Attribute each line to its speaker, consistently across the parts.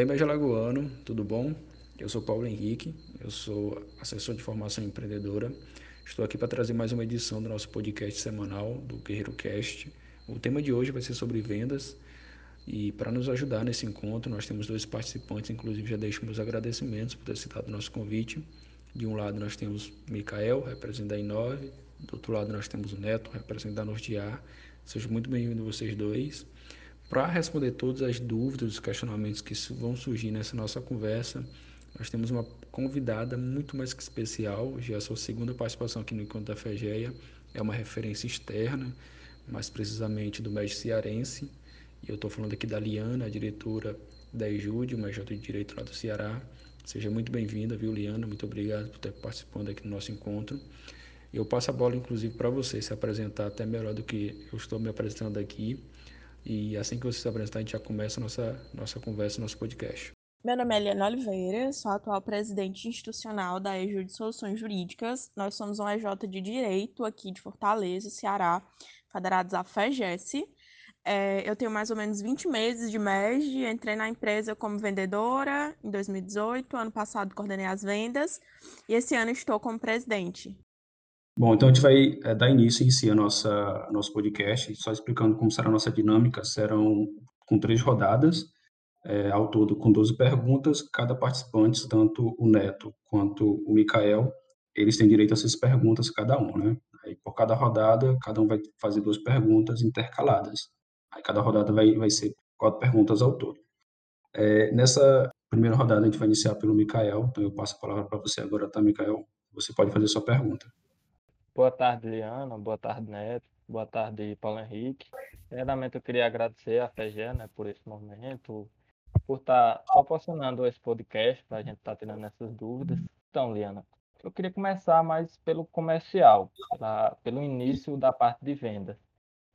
Speaker 1: aí, Média Lagoano, tudo bom? Eu sou Paulo Henrique, eu sou assessor de formação empreendedora. Estou aqui para trazer mais uma edição do nosso podcast semanal do Guerreiro Cast. O tema de hoje vai ser sobre vendas e para nos ajudar nesse encontro, nós temos dois participantes, inclusive já deixo meus agradecimentos por ter citado o nosso convite. De um lado nós temos Micael, representante da Inove, do outro lado nós temos o Neto, representante da Nortear. Sejam muito bem-vindos vocês dois. Para responder todas as dúvidas, os questionamentos que vão surgir nessa nossa conversa, nós temos uma convidada muito mais que especial, já é a sua segunda participação aqui no Encontro da FEGEA, é uma referência externa, mais precisamente do médico cearense, e eu estou falando aqui da Liana, a diretora da EJUD, uma EJ de Direito lá do Ceará. Seja muito bem-vinda, viu, Liana? Muito obrigado por estar participando aqui do nosso encontro. Eu passo a bola, inclusive, para você se apresentar até melhor do que eu estou me apresentando aqui. E assim que você se apresentar, a gente já começa a nossa, nossa conversa, nosso podcast.
Speaker 2: Meu nome é Eliana Oliveira, sou atual presidente institucional da EJU de Soluções Jurídicas. Nós somos um EJ de Direito aqui de Fortaleza, Ceará, federados à FEGES. É, eu tenho mais ou menos 20 meses de MEG, entrei na empresa como vendedora em 2018, ano passado coordenei as vendas e esse ano estou como presidente.
Speaker 1: Bom, então a gente vai é, dar início em si a nossa nosso podcast, só explicando como será a nossa dinâmica, serão com três rodadas, é, ao todo com 12 perguntas, cada participante, tanto o Neto quanto o Mikael, eles têm direito a essas perguntas cada um, né? Aí, por cada rodada, cada um vai fazer duas perguntas intercaladas. Aí cada rodada vai, vai ser quatro perguntas ao todo. É, nessa primeira rodada a gente vai iniciar pelo Mikael, então eu passo a palavra para você agora, tá, Mikael? Você pode fazer sua pergunta.
Speaker 3: Boa tarde, Liana. Boa tarde, Neto. Boa tarde, Paulo Henrique. Primeiramente, eu queria agradecer a FEGE né, por esse momento, por estar tá proporcionando esse podcast para a gente estar tá tirando essas dúvidas. Então, Liana, eu queria começar mais pelo comercial, pela, pelo início da parte de venda.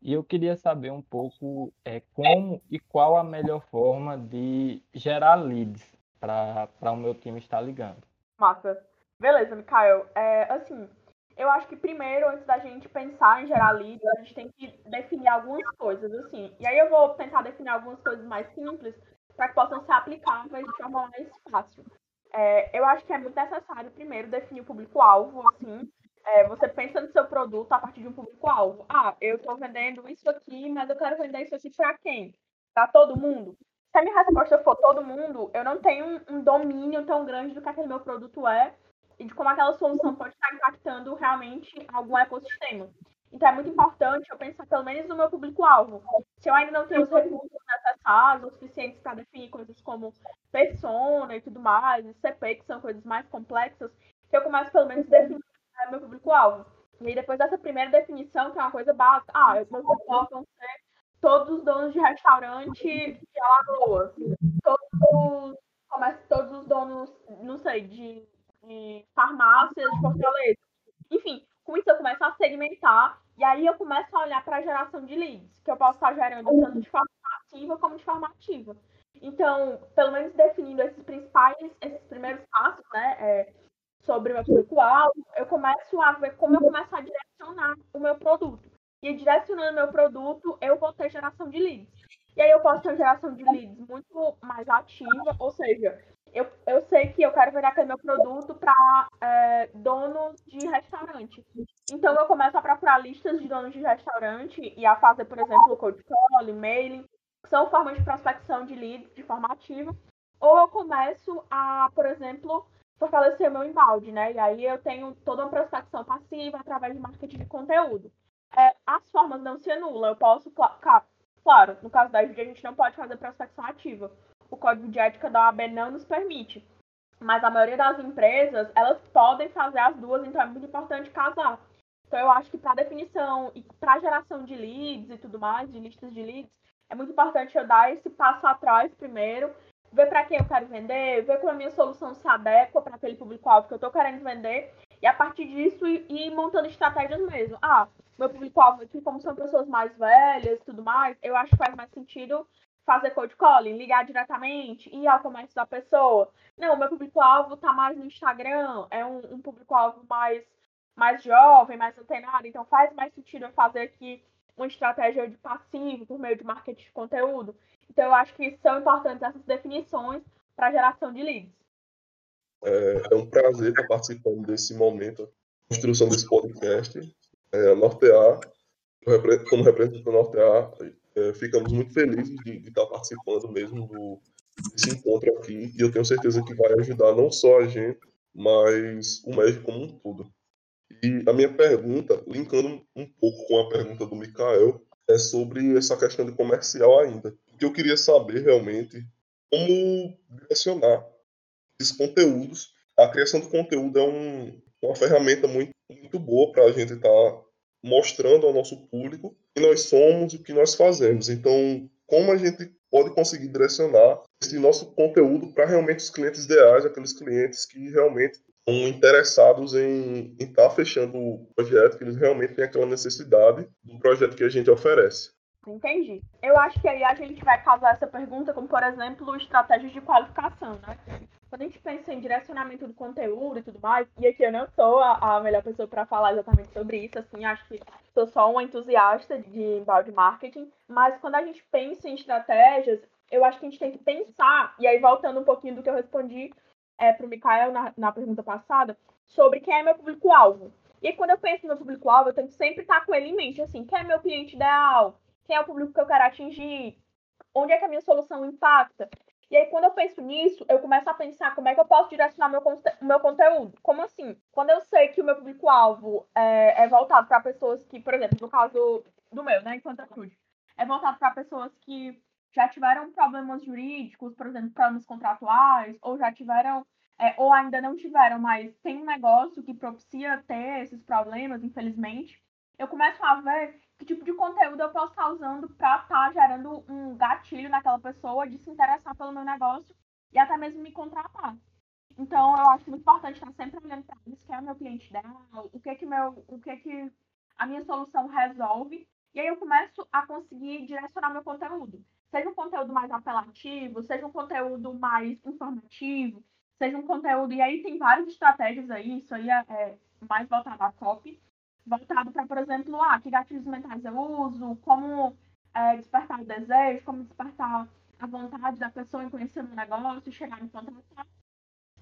Speaker 3: E eu queria saber um pouco é, como e qual a melhor forma de gerar leads para o meu time estar ligando.
Speaker 4: Massa. Beleza, Mikael. É, assim, eu acho que primeiro, antes da gente pensar em gerar leads, a gente tem que definir algumas coisas, assim. E aí eu vou tentar definir algumas coisas mais simples para que possam ser aplicáveis de forma mais fácil. É, eu acho que é muito necessário, primeiro, definir o público-alvo, assim, é, você pensa no seu produto a partir de um público-alvo. Ah, eu estou vendendo isso aqui, mas eu quero vender isso aqui para quem? Para todo mundo? Se a minha resposta for todo mundo, eu não tenho um, um domínio tão grande do que aquele meu produto é e de como aquela solução pode estar impactando realmente algum ecossistema. Então é muito importante eu pensar pelo menos no meu público-alvo. Se eu ainda não tenho os recursos necessários, o suficientes para definir coisas como persona e tudo mais, e CP, que são coisas mais complexas, que eu começo pelo menos definir é meu público-alvo. E aí, depois dessa primeira definição, que é uma coisa básica, ah, meu público-alvo ser todos os donos de restaurante de Alagoas, todos, começa, todos os donos, não sei, de, de farmácias de Fortaleza. Enfim, com isso eu começo a segmentar e aí eu começo a olhar para a geração de leads, que eu posso estar gerando tanto de forma ativa como de forma ativa. Então, pelo menos definindo esses principais, esses primeiros passos, né? É, sobre o meu público-alvo, eu começo a ver como eu começo a direcionar o meu produto. E direcionando o meu produto, eu vou ter geração de leads. E aí eu posso ter geração de leads muito mais ativa, ou seja, eu, eu sei que eu quero vender meu produto para é, donos de restaurante. Então eu começo a procurar listas de donos de restaurante e a fazer, por exemplo, cold call, e-mailing, que são formas de prospecção de leads de forma ativa. Ou eu começo a, por exemplo, fortalecer meu embalde, né? E aí eu tenho toda uma prospecção passiva através de marketing de conteúdo. É, as formas não se anulam. Eu posso, claro, no caso da IFD a gente não pode fazer prospecção ativa. O código de ética da OAB não nos permite. Mas a maioria das empresas, elas podem fazer as duas, então é muito importante casar. Então eu acho que para definição e para geração de leads e tudo mais, de listas de leads, é muito importante eu dar esse passo atrás primeiro ver para quem eu quero vender, ver como a minha solução se adequa para aquele público-alvo que eu estou querendo vender, e a partir disso ir, montando estratégias mesmo. Ah, meu público-alvo aqui, como são pessoas mais velhas e tudo mais, eu acho que faz mais sentido fazer cold calling, ligar diretamente, ir ao comércio da pessoa. Não, meu público-alvo está mais no Instagram, é um, um público-alvo mais, mais jovem, mais antenado, então faz mais sentido eu fazer aqui uma estratégia de passivo por meio de marketing de conteúdo. Então, eu acho que são importantes essas definições para a geração de leads.
Speaker 5: É, é, um prazer estar participando desse momento, construção desse podcast. É, Nortear, como representante da Nortear, é, ficamos muito felizes de, de, estar participando mesmo do, desse encontro aqui, e eu tenho certeza que vai ajudar não só a gente, mas o médico como um todo. E a minha pergunta, linkando um pouco com a pergunta do Mikael, é sobre essa questão de comercial ainda. O que eu queria saber realmente como direcionar esses conteúdos. A criação de conteúdo é um, uma ferramenta muito, muito boa para a gente estar tá mostrando ao nosso público quem nós somos o que nós fazemos. Então, como a gente pode conseguir direcionar esse nosso conteúdo para realmente os clientes ideais, aqueles clientes que realmente estão interessados em estar tá fechando o projeto, que eles realmente têm aquela necessidade do projeto que a gente oferece.
Speaker 4: Entendi. Eu acho que aí a gente vai causar essa pergunta, como por exemplo, estratégias de qualificação, né? Quando a gente pensa em direcionamento do conteúdo e tudo mais, e aqui eu não sou a, a melhor pessoa para falar exatamente sobre isso, assim, acho que sou só uma entusiasta de inbound marketing, mas quando a gente pensa em estratégias, eu acho que a gente tem que pensar, e aí voltando um pouquinho do que eu respondi é, para o Mikael na, na pergunta passada, sobre quem é meu público-alvo. E quando eu penso no público-alvo, eu tenho que sempre estar com ele em mente, assim, quem é meu cliente ideal? Quem é o público que eu quero atingir, onde é que a minha solução impacta. E aí, quando eu penso nisso, eu começo a pensar como é que eu posso direcionar meu, o meu conteúdo. Como assim? Quando eu sei que o meu público-alvo é, é, voltado para pessoas que, por exemplo, no caso do meu, né, enquanto Cruz, é voltado para pessoas que já tiveram problemas jurídicos, por exemplo, problemas contratuais, ou já tiveram, é, ou ainda não tiveram, mas tem um negócio que propicia ter esses problemas, infelizmente, eu começo a ver que tipo de conteúdo eu posso estar usando para estar tá gerando um gatilho naquela pessoa de se interessar pelo meu negócio e até mesmo me contratar. Então, eu acho muito importante estar sempre olhando para isso, quem é o meu cliente ideal, o que que meu, o que que a minha solução resolve, e aí eu começo a conseguir direcionar meu conteúdo. Seja um conteúdo mais apelativo, seja um conteúdo mais informativo, seja um conteúdo, e aí tem várias estratégias aí, isso aí é, é mais voltado à copy, voltado para, por exemplo, ah, que gatilhos mentais eu uso, como é, despertar o desejo, como despertar a vontade da pessoa em conhecer o negócio, chegar em contratar.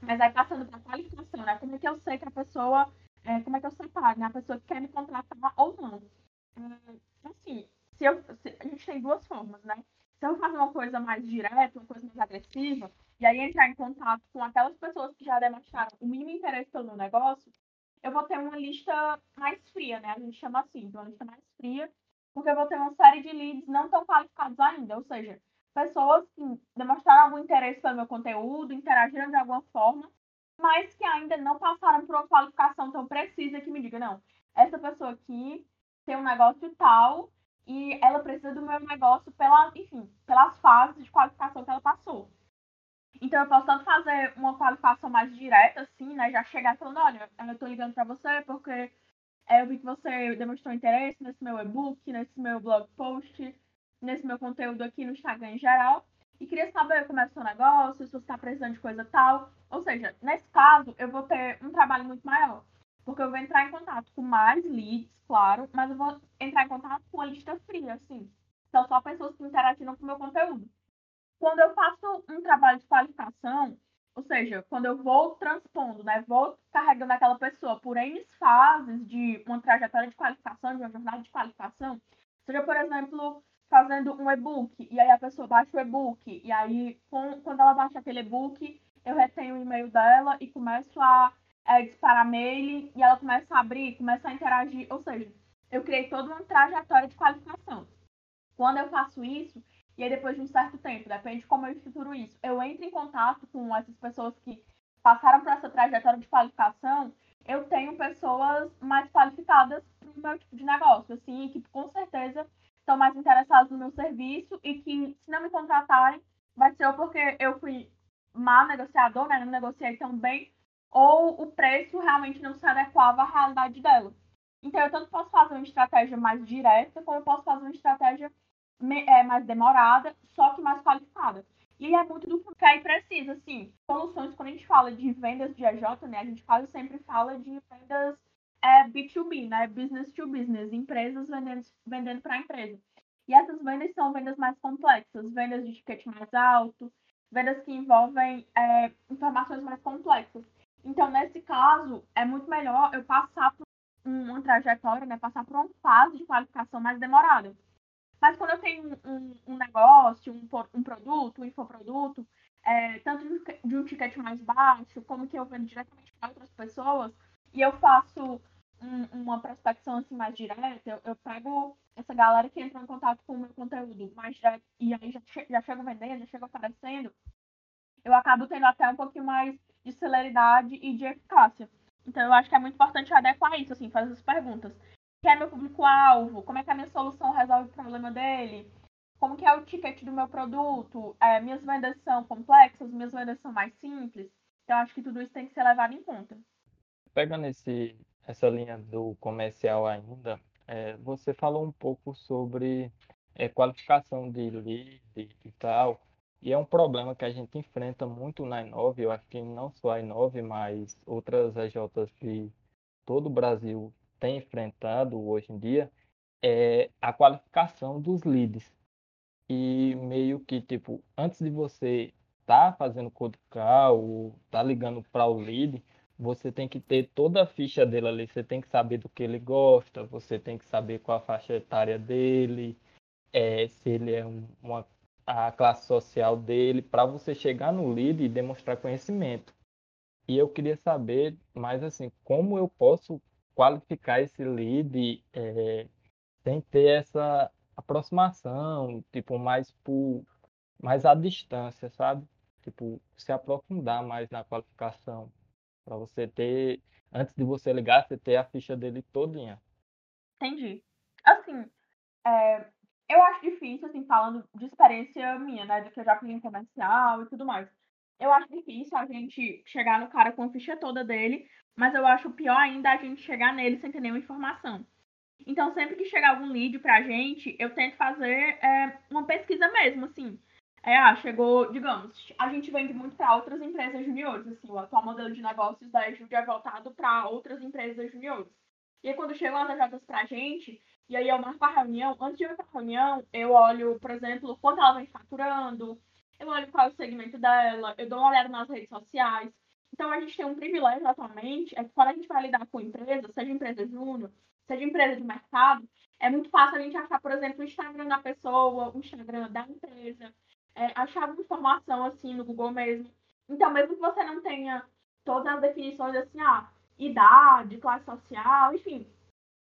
Speaker 4: Mas aí passando para qualificação, né? Como é que eu sei que a pessoa, é, como é que eu separo, né? A pessoa que quer me contratar ou não. É, assim, se eu, se, a gente tem duas formas, né? Se eu fazer uma coisa mais direta, uma coisa mais agressiva, e aí entrar em contato com aquelas pessoas que já demonstraram o mínimo interesse pelo negócio, eu vou ter uma lista mais fria, né? A gente chama assim, uma lista mais fria, porque eu vou ter uma série de leads não tão qualificados ainda, ou seja, pessoas que demonstraram algum interesse pelo meu conteúdo, interagiram de alguma forma, mas que ainda não passaram por uma qualificação tão precisa que me diga, não, essa pessoa aqui tem um negócio tal e ela precisa do meu negócio pela, enfim, pelas fases de qualificação que ela passou. Então eu posso tanto fazer uma qualificação mais direta, assim, né? Já chegar falando, olha, eu tô ligando para você porque eu vi que você demonstrou interesse nesse meu e-book, nesse meu blog post, nesse meu conteúdo aqui no Instagram em geral. E queria saber como é o seu negócio, se você está precisando de coisa tal. Ou seja, nesse caso, eu vou ter um trabalho muito maior. Porque eu vou entrar em contato com mais leads, claro, mas eu vou entrar em contato com uma lista fria, assim. São só pessoas que interagiram com o meu conteúdo. Quando eu faço um trabalho de qualificação, ou seja, quando eu vou transpondo, né, vou carregando aquela pessoa por N fases de uma trajetória de qualificação, de uma jornada de qualificação, seja, por exemplo, fazendo um e-book, e aí a pessoa baixa o e-book, e aí, com, quando ela baixa aquele e-book, eu retenho o e-mail dela e começo a é, disparar mail, e ela começa a abrir, começa a interagir, ou seja, eu criei toda uma trajetória de qualificação. Quando eu faço isso, e aí, depois de um certo tempo, depende de como eu estruturo isso, eu entro em contato com essas pessoas que passaram por essa trajetória de qualificação, eu tenho pessoas mais qualificadas para o meu tipo de negócio, assim, que com certeza estão mais interessadas no meu serviço e que, se não me contratarem, vai ser ou porque eu fui má negociador, né, não negociei tão bem, ou o preço realmente não se adequava à realidade dela. Então, eu tanto posso fazer uma estratégia mais direta, como eu posso fazer uma estratégia é mais demorada, só que mais qualificada. E é muito do que aí precisa, assim, soluções, quando a gente fala de vendas de AJ, né, a gente quase sempre fala de vendas é B2B, né? Business to business, empresas vendendo, vendendo para empresa. E essas vendas são vendas mais complexas, vendas de ticket mais alto, vendas que envolvem é, informações mais complexas. Então, nesse caso, é muito melhor eu passar por uma trajetória, né? Passar por uma fase de qualificação mais demorada. Mas quando eu tenho um, um negócio, um, um produto, um infoproduto, é, tanto de um ticket mais baixo, como que eu vendo diretamente para outras pessoas, e eu faço um, uma prospecção assim mais direta, eu, eu, pego essa galera que entra em contato com o meu conteúdo mais direto, e aí já, já chego vendendo, já chego aparecendo, eu acabo tendo até um pouquinho mais de celeridade e de eficácia. Então eu acho que é muito importante adequar isso, assim, fazer as perguntas. Quem é meu público-alvo? Como é que a minha solução o problema dele? como que é o ticket do meu produto, é, minhas vendas são complexas, minhas vendas são mais simples. Então, acho que tudo isso tem que ser levado em conta.
Speaker 3: Pegando esse, essa linha do comercial ainda, é, você falou um pouco sobre é, qualificação de lead e tal, e é um problema que a gente enfrenta muito na Inove, eu acho que não só a Inove, mas outras EJs de todo o Brasil tem enfrentado hoje em dia, é a qualificação dos leads e meio que, tipo, antes de você tá fazendo code call ou tá ligando para o lead, você tem que ter toda a ficha dele ali, você tem que saber do que ele gosta, você tem que saber qual a faixa etária dele, é, se ele é um, uma a classe social dele, para você chegar no lead e demonstrar conhecimento. E eu queria saber mais assim, como eu posso qualificar esse lead é, sem ter essa aproximação, tipo, mais por mais à distância, sabe? Tipo, se aprofundar mais na qualificação. para você ter, antes de você ligar, você ter a ficha dele todinha.
Speaker 4: Entendi. Assim, é, eu acho difícil, assim, falando de experiência minha, né? Do que eu já fiz em comercial e tudo mais. Eu acho difícil a gente chegar no cara com a ficha toda dele, mas eu acho pior ainda a gente chegar nele sem ter nenhuma informação. Então, sempre que chegar algum lead pra gente, eu tento fazer é, uma pesquisa mesmo, assim. É, ah, chegou, digamos, a gente vende muito para outras empresas juniores, assim, o atual modelo de negócios da Ejude é voltado para outras empresas juniores. E aí, quando chegam as agendas pra gente, e aí eu marco a reunião, antes de ir pra reunião, eu olho, por exemplo, quanto ela vem faturando, eu olho qual é o segmento dela, eu dou uma olhada nas redes sociais. Então, a gente tem um privilégio atualmente, é que quando a gente vai lidar com empresa, seja empresa júnior, seja empresa de mercado, é muito fácil a gente achar, por exemplo, o Instagram da pessoa, o Instagram da empresa, é, achar alguma informação assim no Google mesmo. Então, mesmo que você não tenha todas as definições assim, ah, idade, classe social, enfim,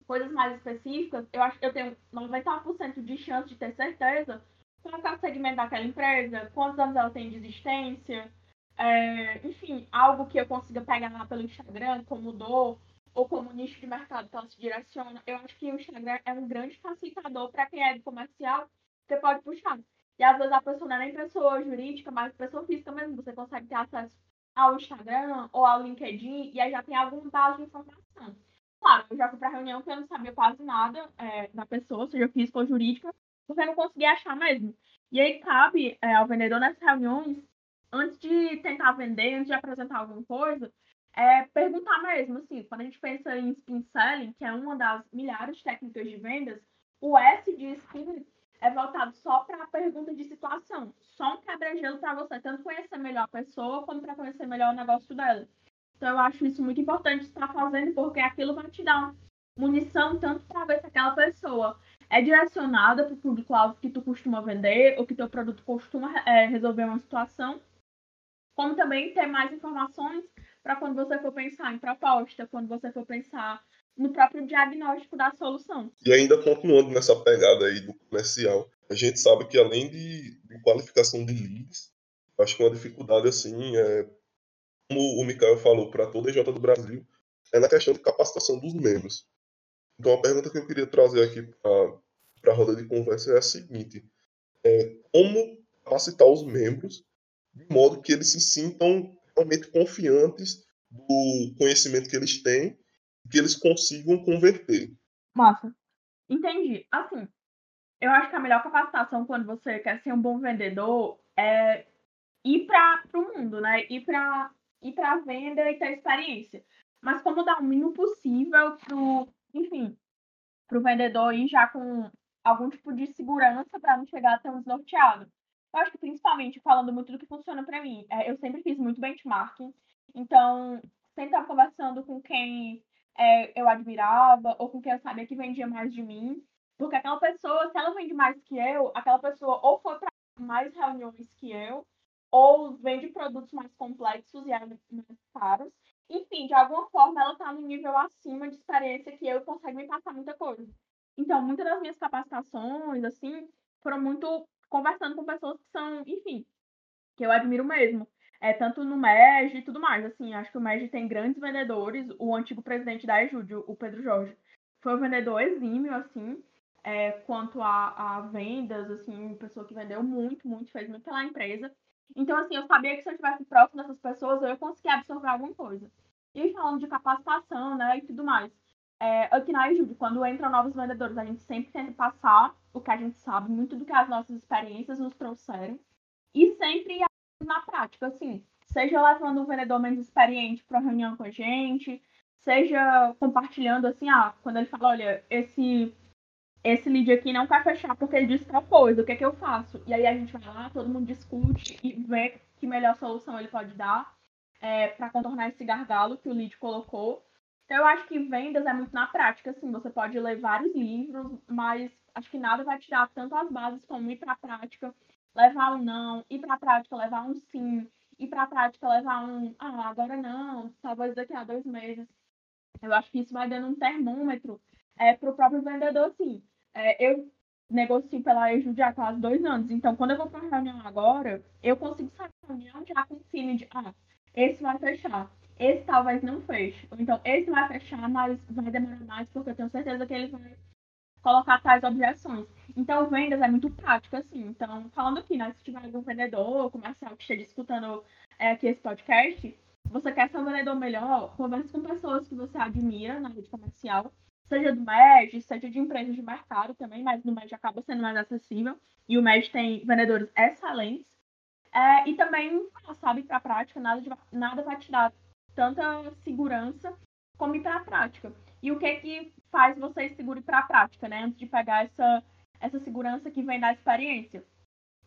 Speaker 4: coisas mais específicas, eu acho que eu tenho 90% de chance de ter certeza qual é o segmento daquela empresa, quantos anos ela tem de existência, é, enfim, algo que eu consiga pegar lá pelo Instagram, como dor, ou como nicho de mercado que ela se direciona, eu acho que o Instagram é um grande facilitador para quem é comercial, você pode puxar. E às vezes a pessoa não é nem pessoa jurídica, mas pessoa física mesmo, você consegue ter acesso ao Instagram ou ao LinkedIn e aí já tem algum base de informação. Claro, eu já fui para reunião que eu não sabia quase nada é, da pessoa, seja física ou jurídica, porque eu não conseguia achar mesmo. E aí cabe é, ao vendedor nessas reuniões, antes de tentar vender, antes de apresentar alguma coisa, é perguntar mesmo, assim, quando a gente pensa em spin selling, que é uma das milhares de técnicas de vendas, o S de spin é voltado só para a pergunta de situação, só um quebra-gelo para você tanto conhecer melhor a pessoa, como para conhecer melhor o negócio dela. Então, eu acho isso muito importante estar fazendo, porque aquilo vai te dar munição tanto para ver se aquela pessoa é direcionada para o público-alvo que tu costuma vender ou que teu produto costuma é, resolver uma situação, como também ter mais informações para quando você for pensar em proposta, quando você for pensar no próprio diagnóstico da solução.
Speaker 5: E ainda continuando nessa pegada aí do comercial, a gente sabe que além de, de qualificação de leads, acho que uma dificuldade assim é, como o Mikael falou, para toda a EJ do Brasil, é na questão de capacitação dos membros. Então a pergunta que eu queria trazer aqui para a roda de conversa é a seguinte: é, como capacitar os membros de modo que eles se sintam realmente confiantes do conhecimento que eles têm que eles consigam converter.
Speaker 4: Massa. Entendi. Assim, eu acho que a melhor capacitação quando você quer ser um bom vendedor é ir para o mundo, né? Ir para ir para a venda e ter experiência. mas como dar o mínimo possível pro, enfim, pro vendedor ir já com algum tipo de segurança para não chegar um desnorteado. Eu acho que principalmente falando muito do que funciona para mim, é, eu sempre fiz muito benchmarking, então sempre estava conversando com quem é, eu admirava ou com quem eu sabia que vendia mais de mim, porque aquela pessoa, se ela vende mais que eu, aquela pessoa ou foi para mais reuniões que eu, ou vende produtos mais complexos e mais caros. Enfim, de alguma forma ela está no nível acima de experiência que eu e consegue me passar muita coisa. Então, muitas das minhas capacitações, assim, foram muito conversando com pessoas que são, enfim, que eu admiro mesmo. É, tanto no MEG e tudo mais. Assim, acho que o MEG tem grandes vendedores. O antigo presidente da Ejude, o Pedro Jorge, foi um vendedor exímio, assim, é, quanto a, a, vendas, assim, pessoa que vendeu muito, muito, fez muito pela empresa. Então, assim, eu sabia que se eu estivesse próximo dessas pessoas, eu ia conseguir absorver alguma coisa. E falando de capacitação, né, e tudo mais. É, aqui na Ejude, quando entram novos vendedores, a gente sempre tenta passar o que a gente sabe, muito do que as nossas experiências nos trouxeram. E sempre na prática, assim, seja levando um vendedor menos experiente para reunião com a gente, seja compartilhando assim, ah, quando ele fala, olha, esse esse lead aqui não quer fechar porque ele disse tal coisa, o que é que eu faço? E aí a gente vai lá, todo mundo discute e vê que melhor solução ele pode dar é, para contornar esse gargalo que o lead colocou. Então eu acho que vendas é muito na prática, assim, você pode ler vários livros, mas acho que nada vai tirar tanto as bases como ir para a prática, levar um não, ir para a prática, levar um sim, ir para a prática, levar um ah, agora não, talvez daqui a dois meses. Eu acho que isso vai dando um termômetro é, para o próprio vendedor, sim. É, eu negocio pela Ejude há quase dois anos, então quando eu vou para a reunião agora, eu consigo sair da reunião já com o feeling de, ah, esse vai fechar, esse talvez não feche, ou então esse vai fechar, mas vai demorar mais porque eu tenho certeza que ele vai colocar tais objeções. Então, vendas é muito prático, assim. Então, falando aqui, né, se tiver algum vendedor comercial que esteja escutando é, aqui esse podcast, você quer ser um vendedor melhor, converse com pessoas que você admira na rede comercial, seja do MED, seja de empresas de mercado também, mas no MED acaba sendo mais acessível. E o MED tem vendedores excelentes. É, e também, sabe, para a prática, nada, de, nada vai te dar tanta segurança como ir para a prática. E o que que faz você seguro para a prática, né? Antes de pegar essa, essa segurança que vem da experiência.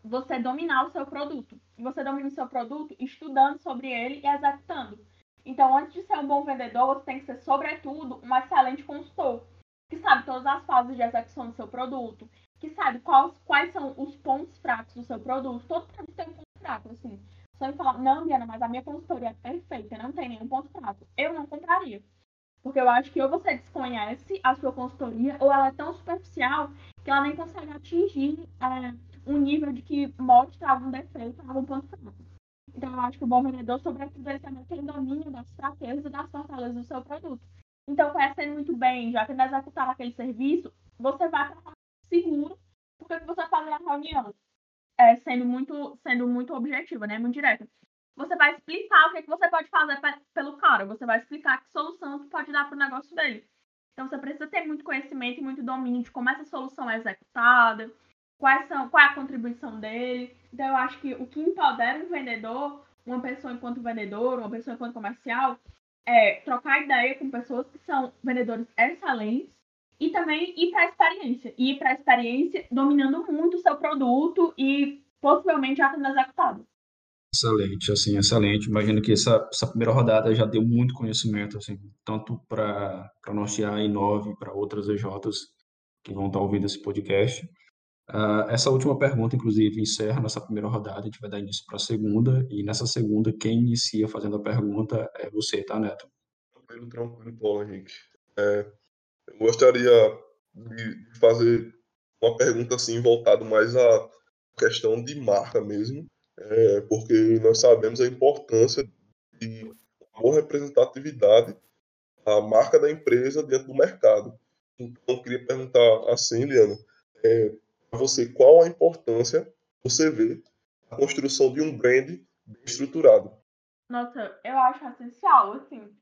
Speaker 4: Você dominar o seu produto. E você domina o seu produto estudando sobre ele e executando. Então, antes de ser um bom vendedor, você tem que ser, sobretudo, um excelente consultor. Que sabe todas as fases de execução do seu produto. Que sabe quais, quais são os pontos fracos do seu produto. Todo produto tem um ponto fraco, assim. Você me falar, não, Diana, mas a minha consultoria é perfeita, não tem nenhum ponto fraco. Eu não compraria. Porque eu acho que ou você desconhece a sua consultoria, ou ela é tão superficial que ela nem consegue atingir é, um nível de que mostra algum defeito, algum ponto fraco. Então, eu acho que o bom vendedor, sobretudo, ele também tem domínio das fraquezas e das fortalezas do seu produto. Então, conhecendo muito bem, já tendo executado aquele serviço, você vai para seguro, porque você faz na reunião, é, sendo muito sendo muito objetiva, né? Muito direta você vai explicar o que, é que você pode fazer pelo cara, você vai explicar que solução você pode dar para o negócio dele. Então você precisa ter muito conhecimento e muito domínio de como essa solução é executada, quais são, qual é a contribuição dele. Então eu acho que o que empodera um vendedor, uma pessoa enquanto vendedor, uma pessoa enquanto comercial, é trocar ideia com pessoas que são vendedores excelentes e também ir para a experiência. Ir para a experiência dominando muito o seu produto e possivelmente já tendo executado.
Speaker 1: Excelente, assim, excelente. Imagino que essa, essa primeira rodada já deu muito conhecimento, assim, tanto para a IA e para outras EJs que vão estar ouvindo esse podcast. Uh, essa última pergunta, inclusive, encerra nossa primeira rodada, a gente vai dar início para a segunda, e nessa segunda, quem inicia fazendo a pergunta é você, tá, Neto?
Speaker 5: Tranquilo, tranquilo, Paulo Henrique. É, eu gostaria de fazer uma pergunta, assim, voltada mais à questão de marca mesmo, é, porque nós sabemos a importância de boa representatividade da marca da empresa dentro do mercado. Então, eu queria perguntar assim, Liana, é, para você, qual a importância você vê a construção de um brand bem estruturado?
Speaker 4: Nossa, eu acho essencial, assim.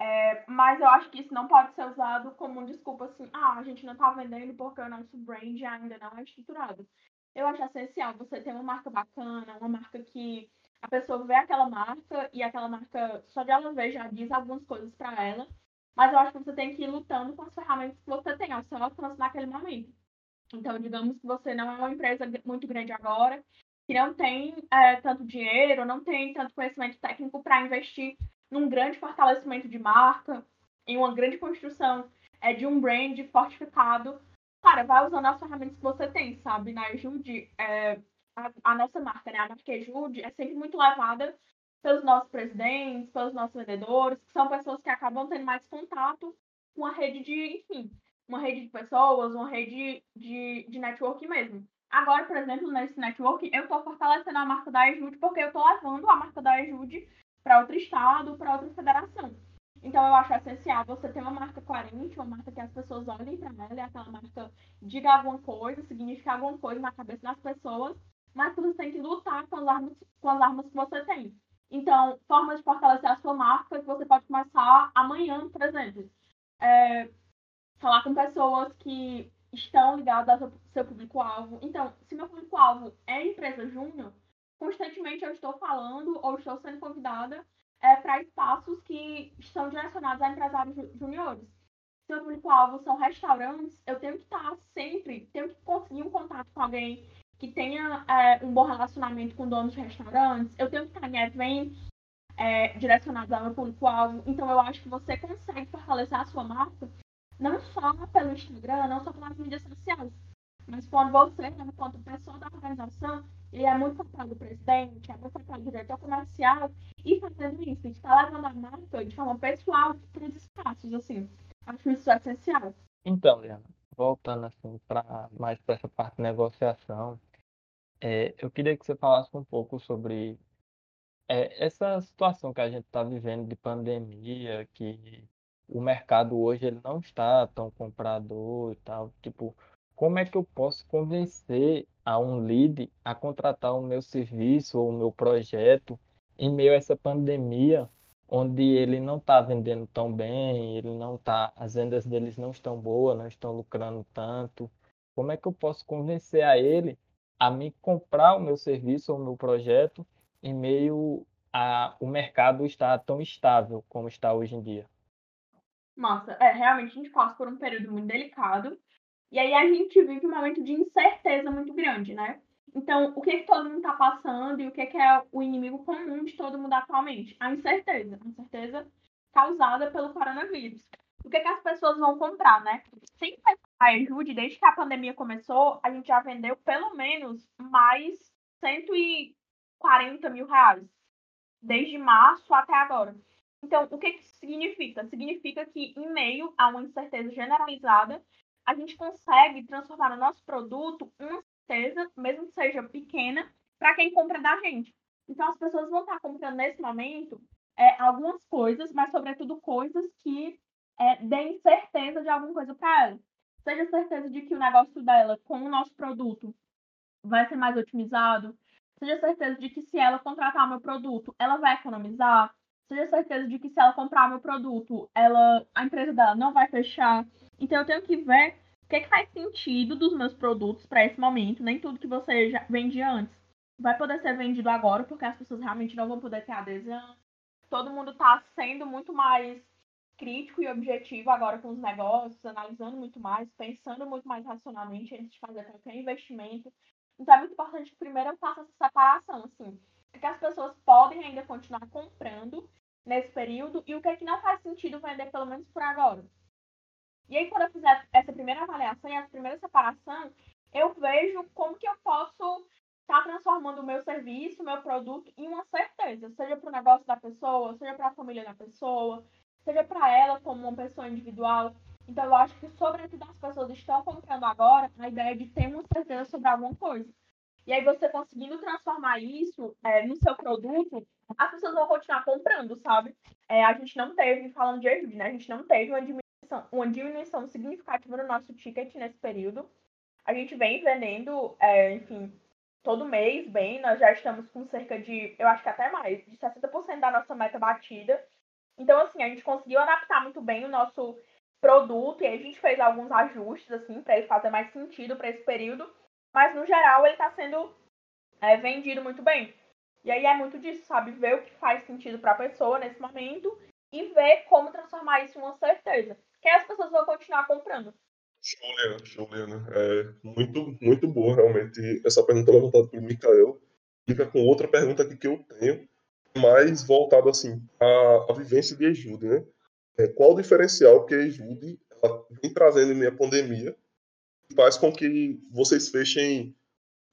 Speaker 4: É, mas eu acho que isso não pode ser usado como desculpa assim, ah, a gente não está vendendo porque o nosso brand ainda não é estruturado eu acho essencial você ter uma marca bacana, uma marca que a pessoa vê aquela marca e aquela marca, só de ela ver, já diz algumas coisas para ela. Mas eu acho que você tem que ir lutando com as ferramentas que você tem ao seu alcance naquele momento. Então, digamos que você não é uma empresa muito grande agora, que não tem é, tanto dinheiro, não tem tanto conhecimento técnico para investir num grande fortalecimento de marca, em uma grande construção é, de um brand fortificado. Cara, vai usando as ferramentas que você tem, sabe? Na Ajude, é, a, a, nossa marca, né? A marca Ajude é sempre muito levada pelos nossos presidentes, pelos nossos vendedores, que são pessoas que acabam tendo mais contato com a rede de, enfim, uma rede de pessoas, uma rede de, de network mesmo. Agora, por exemplo, nesse network, eu estou fortalecendo a marca da Ajude porque eu estou levando a marca da Ajude para outro estado, para outra federação. Então, eu acho essencial você ter uma marca coerente, uma marca que as pessoas olhem para ela e aquela marca diga alguma coisa, significa alguma coisa na cabeça das pessoas, mas você tem que lutar com as armas, com as armas que você tem. Então, formas de fortalecer a sua marca que você pode começar amanhã, por exemplo. É, falar com pessoas que estão ligadas ao seu público-alvo. Então, se meu público-alvo é empresa júnior, constantemente eu estou falando ou estou sendo convidada é, para espaços que estão direcionados a empresários juniores. Se meu público-alvo são restaurantes, eu tenho que estar sempre, tenho que conseguir um contato com alguém que tenha é, um bom relacionamento com donos de restaurantes, eu tenho que estar em eventos é, direcionados ao meu público-alvo. Então, eu acho que você consegue fortalecer a sua marca não só pelo Instagram, não só pelas mídias sociais, mas quando você, né, enquanto pessoa da organização, ele é muito papel do presidente, é muito papel do diretor comercial, e fazendo isso, a gente está levando a marca de forma pessoal para os espaços, assim. Acho isso essencial.
Speaker 3: Então, Liana, voltando assim para mais para essa parte de negociação, é, eu queria que você falasse um pouco sobre é, essa situação que a gente está vivendo de pandemia, que o mercado hoje ele não está tão comprador e tal. Tipo, como é que eu posso convencer a um lead a contratar o meu serviço ou o meu projeto em meio a essa pandemia, onde ele não está vendendo tão bem, ele não tá, as vendas deles não estão boas, não estão lucrando tanto. Como é que eu posso convencer a ele a me comprar o meu serviço ou o meu projeto em meio a o mercado estar tão estável como está hoje em dia?
Speaker 4: Massa. É, realmente a gente passa por um período muito delicado. E aí a gente vive um momento de incerteza muito grande, né? Então, o que, que todo mundo está passando e o que, que é o inimigo comum de todo mundo atualmente? A incerteza. A incerteza causada pelo coronavírus. O que, que as pessoas vão comprar, né? Sem a ajude, desde que a pandemia começou, a gente já vendeu pelo menos mais 140 mil reais. Desde março até agora. Então, o que isso significa? Significa que, em meio a uma incerteza generalizada, a gente consegue transformar o nosso produto uma certeza, mesmo que seja pequena, para quem compra da gente. Então, as pessoas vão estar comprando nesse momento é, algumas coisas, mas, sobretudo, coisas que é, deem certeza de alguma coisa para ela. Seja certeza de que o negócio dela com o nosso produto vai ser mais otimizado, seja certeza de que se ela contratar o meu produto, ela vai economizar, seja certeza de que se ela comprar meu produto, ela, a empresa dela não vai fechar. Então eu tenho que ver o que, é que faz sentido dos meus produtos para esse momento. Nem tudo que você já vendia antes vai poder ser vendido agora, porque as pessoas realmente não vão poder ter adesão. Todo mundo está sendo muito mais crítico e objetivo agora com os negócios, analisando muito mais, pensando muito mais racionalmente antes de fazer qualquer investimento. Então é muito importante que primeiro eu faça essa separação, assim. Que as pessoas podem ainda continuar comprando nesse período e o que, é que não faz sentido vender, pelo menos por agora. E aí, quando eu fizer essa primeira avaliação e essa primeira separação, eu vejo como que eu posso estar tá transformando o meu serviço, o meu produto em uma certeza, seja para o negócio da pessoa, seja para a família da pessoa, seja para ela como uma pessoa individual. Então, eu acho que, sobretudo, as pessoas estão comprando agora a ideia de ter uma certeza sobre alguma coisa. E aí, você conseguindo transformar isso é, no seu produto, as pessoas vão continuar comprando, sabe? É, a gente não teve, falando de ajuda, né? A gente não teve uma diminuição, uma diminuição significativa no nosso ticket nesse período. A gente vem vendendo, é, enfim, todo mês bem. Nós já estamos com cerca de, eu acho que até mais, de 60% da nossa meta batida. Então, assim, a gente conseguiu adaptar muito bem o nosso produto e a gente fez alguns ajustes, assim, para ele fazer mais sentido para esse período mas no geral ele está sendo é, vendido muito bem. E aí é muito disso, sabe? Ver o que faz sentido para a pessoa nesse momento e ver como transformar isso em uma certeza. Que as pessoas vão continuar comprando.
Speaker 5: Juliana, Juliana, é muito, muito boa realmente essa pergunta levantada pelo Mikael. Fica com outra pergunta aqui que eu tenho, mais voltado assim à, à vivência de Ejude, né? É, qual o diferencial que a Ejude vem trazendo em meio à pandemia faz com que vocês fechem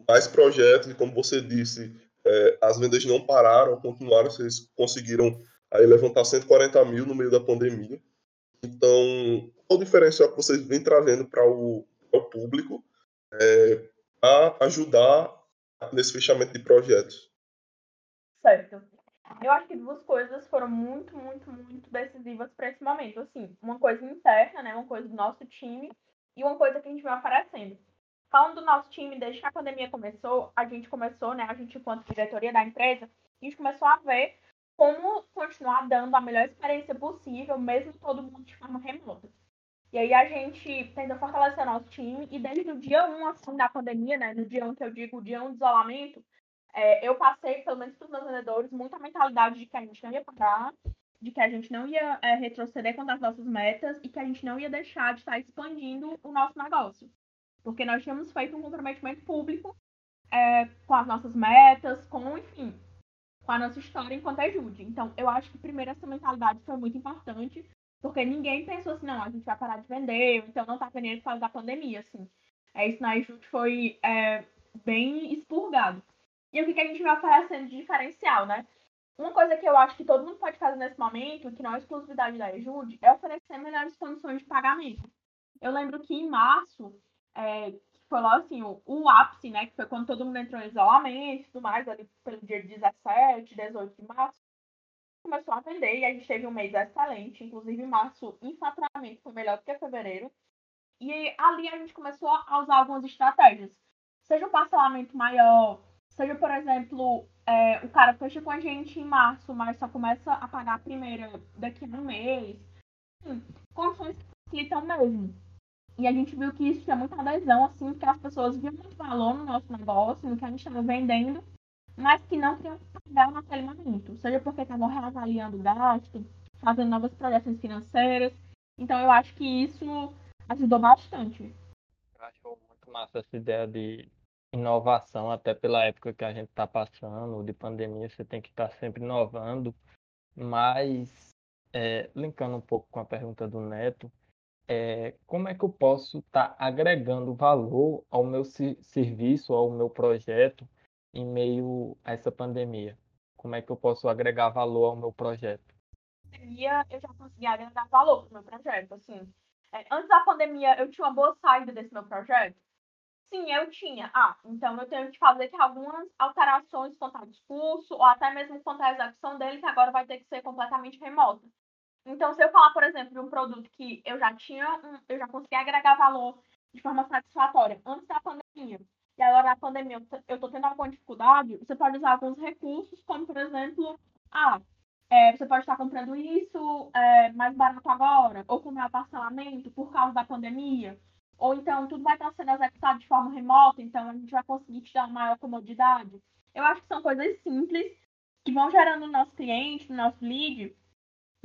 Speaker 5: mais projetos e como você disse, é, as vendas não pararam, continuaram, vocês conseguiram aí levantar 140 mil no meio da pandemia. Então, qual o diferencial que vocês vêm trazendo para o, o, público é, a ajudar nesse fechamento de projetos?
Speaker 4: Certo. Eu acho que duas coisas foram muito, muito, muito decisivas para esse momento. Assim, uma coisa interna, né, uma coisa do nosso time e uma coisa que a gente vem aparecendo. Falando do nosso time, desde que a pandemia começou, a gente começou, né, a gente enquanto diretoria da empresa, a gente começou a ver como continuar dando a melhor experiência possível, mesmo todo mundo de forma remota. E aí a gente tentou fortalecer nosso time e desde o dia 1, assim, da pandemia, né, no dia 1 que eu digo, o dia 1 de isolamento, é, eu passei, pelo menos para os meus vendedores, muita mentalidade de que a gente não ia parar, de que a gente não ia é, retroceder contra as nossas metas e que a gente não ia deixar de estar expandindo o nosso negócio. Porque nós tínhamos feito um comprometimento público é, com as nossas metas, com, enfim, com a nossa história enquanto ajude. Então, eu acho que primeiro essa mentalidade foi muito importante, porque ninguém pensou assim, não, a gente vai parar de vender, então não tá vendendo por causa da pandemia, assim. É, isso na ajude foi é, bem expurgado. E o que, que a gente vai oferecendo de diferencial, né? Uma coisa que eu acho que todo mundo pode fazer nesse momento, que não é exclusividade da ajude, é oferecer melhores condições de pagamento. Eu lembro que em março, é, foi lá assim, o, o, ápice, né? Que foi quando todo mundo entrou em isolamento e tudo mais, ali pelo dia 17, 18 de março, começou a vender e a gente teve um mês excelente. Inclusive, março, em faturamento, foi melhor do que fevereiro. E ali a gente começou a usar algumas estratégias. Seja um parcelamento maior, seja, por exemplo, é, o cara fecha com a gente em março, mas só começa a pagar a primeira daqui a um mês. Condições que facilitam mesmo. E a gente viu que isso tinha muita adesão, assim, porque as pessoas viam muito valor no nosso negócio, no que a gente estava vendendo, mas que não queriam pagar naquele momento. Seja porque estavam reavaliando o gasto, fazendo novas projeções financeiras. Então eu acho que isso ajudou bastante.
Speaker 3: Eu acho muito massa essa ideia de inovação, até pela época que a gente está passando, de pandemia, você tem que estar tá sempre inovando. Mas, é, linkando um pouco com a pergunta do Neto, é, como é que eu posso estar tá agregando valor ao meu serviço, ao meu projeto, em meio a essa pandemia? Como é que eu posso agregar valor ao meu projeto?
Speaker 4: Pandemia, eu já consegui agregar valor para o meu projeto. Assim, é, antes da pandemia, eu tinha uma boa saída desse meu projeto. Sim, eu tinha. Ah, então eu tenho que fazer algumas alterações quanto ao discurso, ou até mesmo quanto à execução dele, que agora vai ter que ser completamente remota. Então, se eu falar, por exemplo, de um produto que eu já tinha, eu já consegui agregar valor de forma satisfatória antes da pandemia, e agora na pandemia eu estou tendo alguma dificuldade, você pode usar alguns recursos, como por exemplo, ah, é, você pode estar comprando isso é, mais barato agora, ou com maior parcelamento por causa da pandemia, ou então tudo vai estar sendo executado de forma remota, então a gente vai conseguir te dar maior comodidade. Eu acho que são coisas simples que vão gerando no nosso cliente, no nosso lead,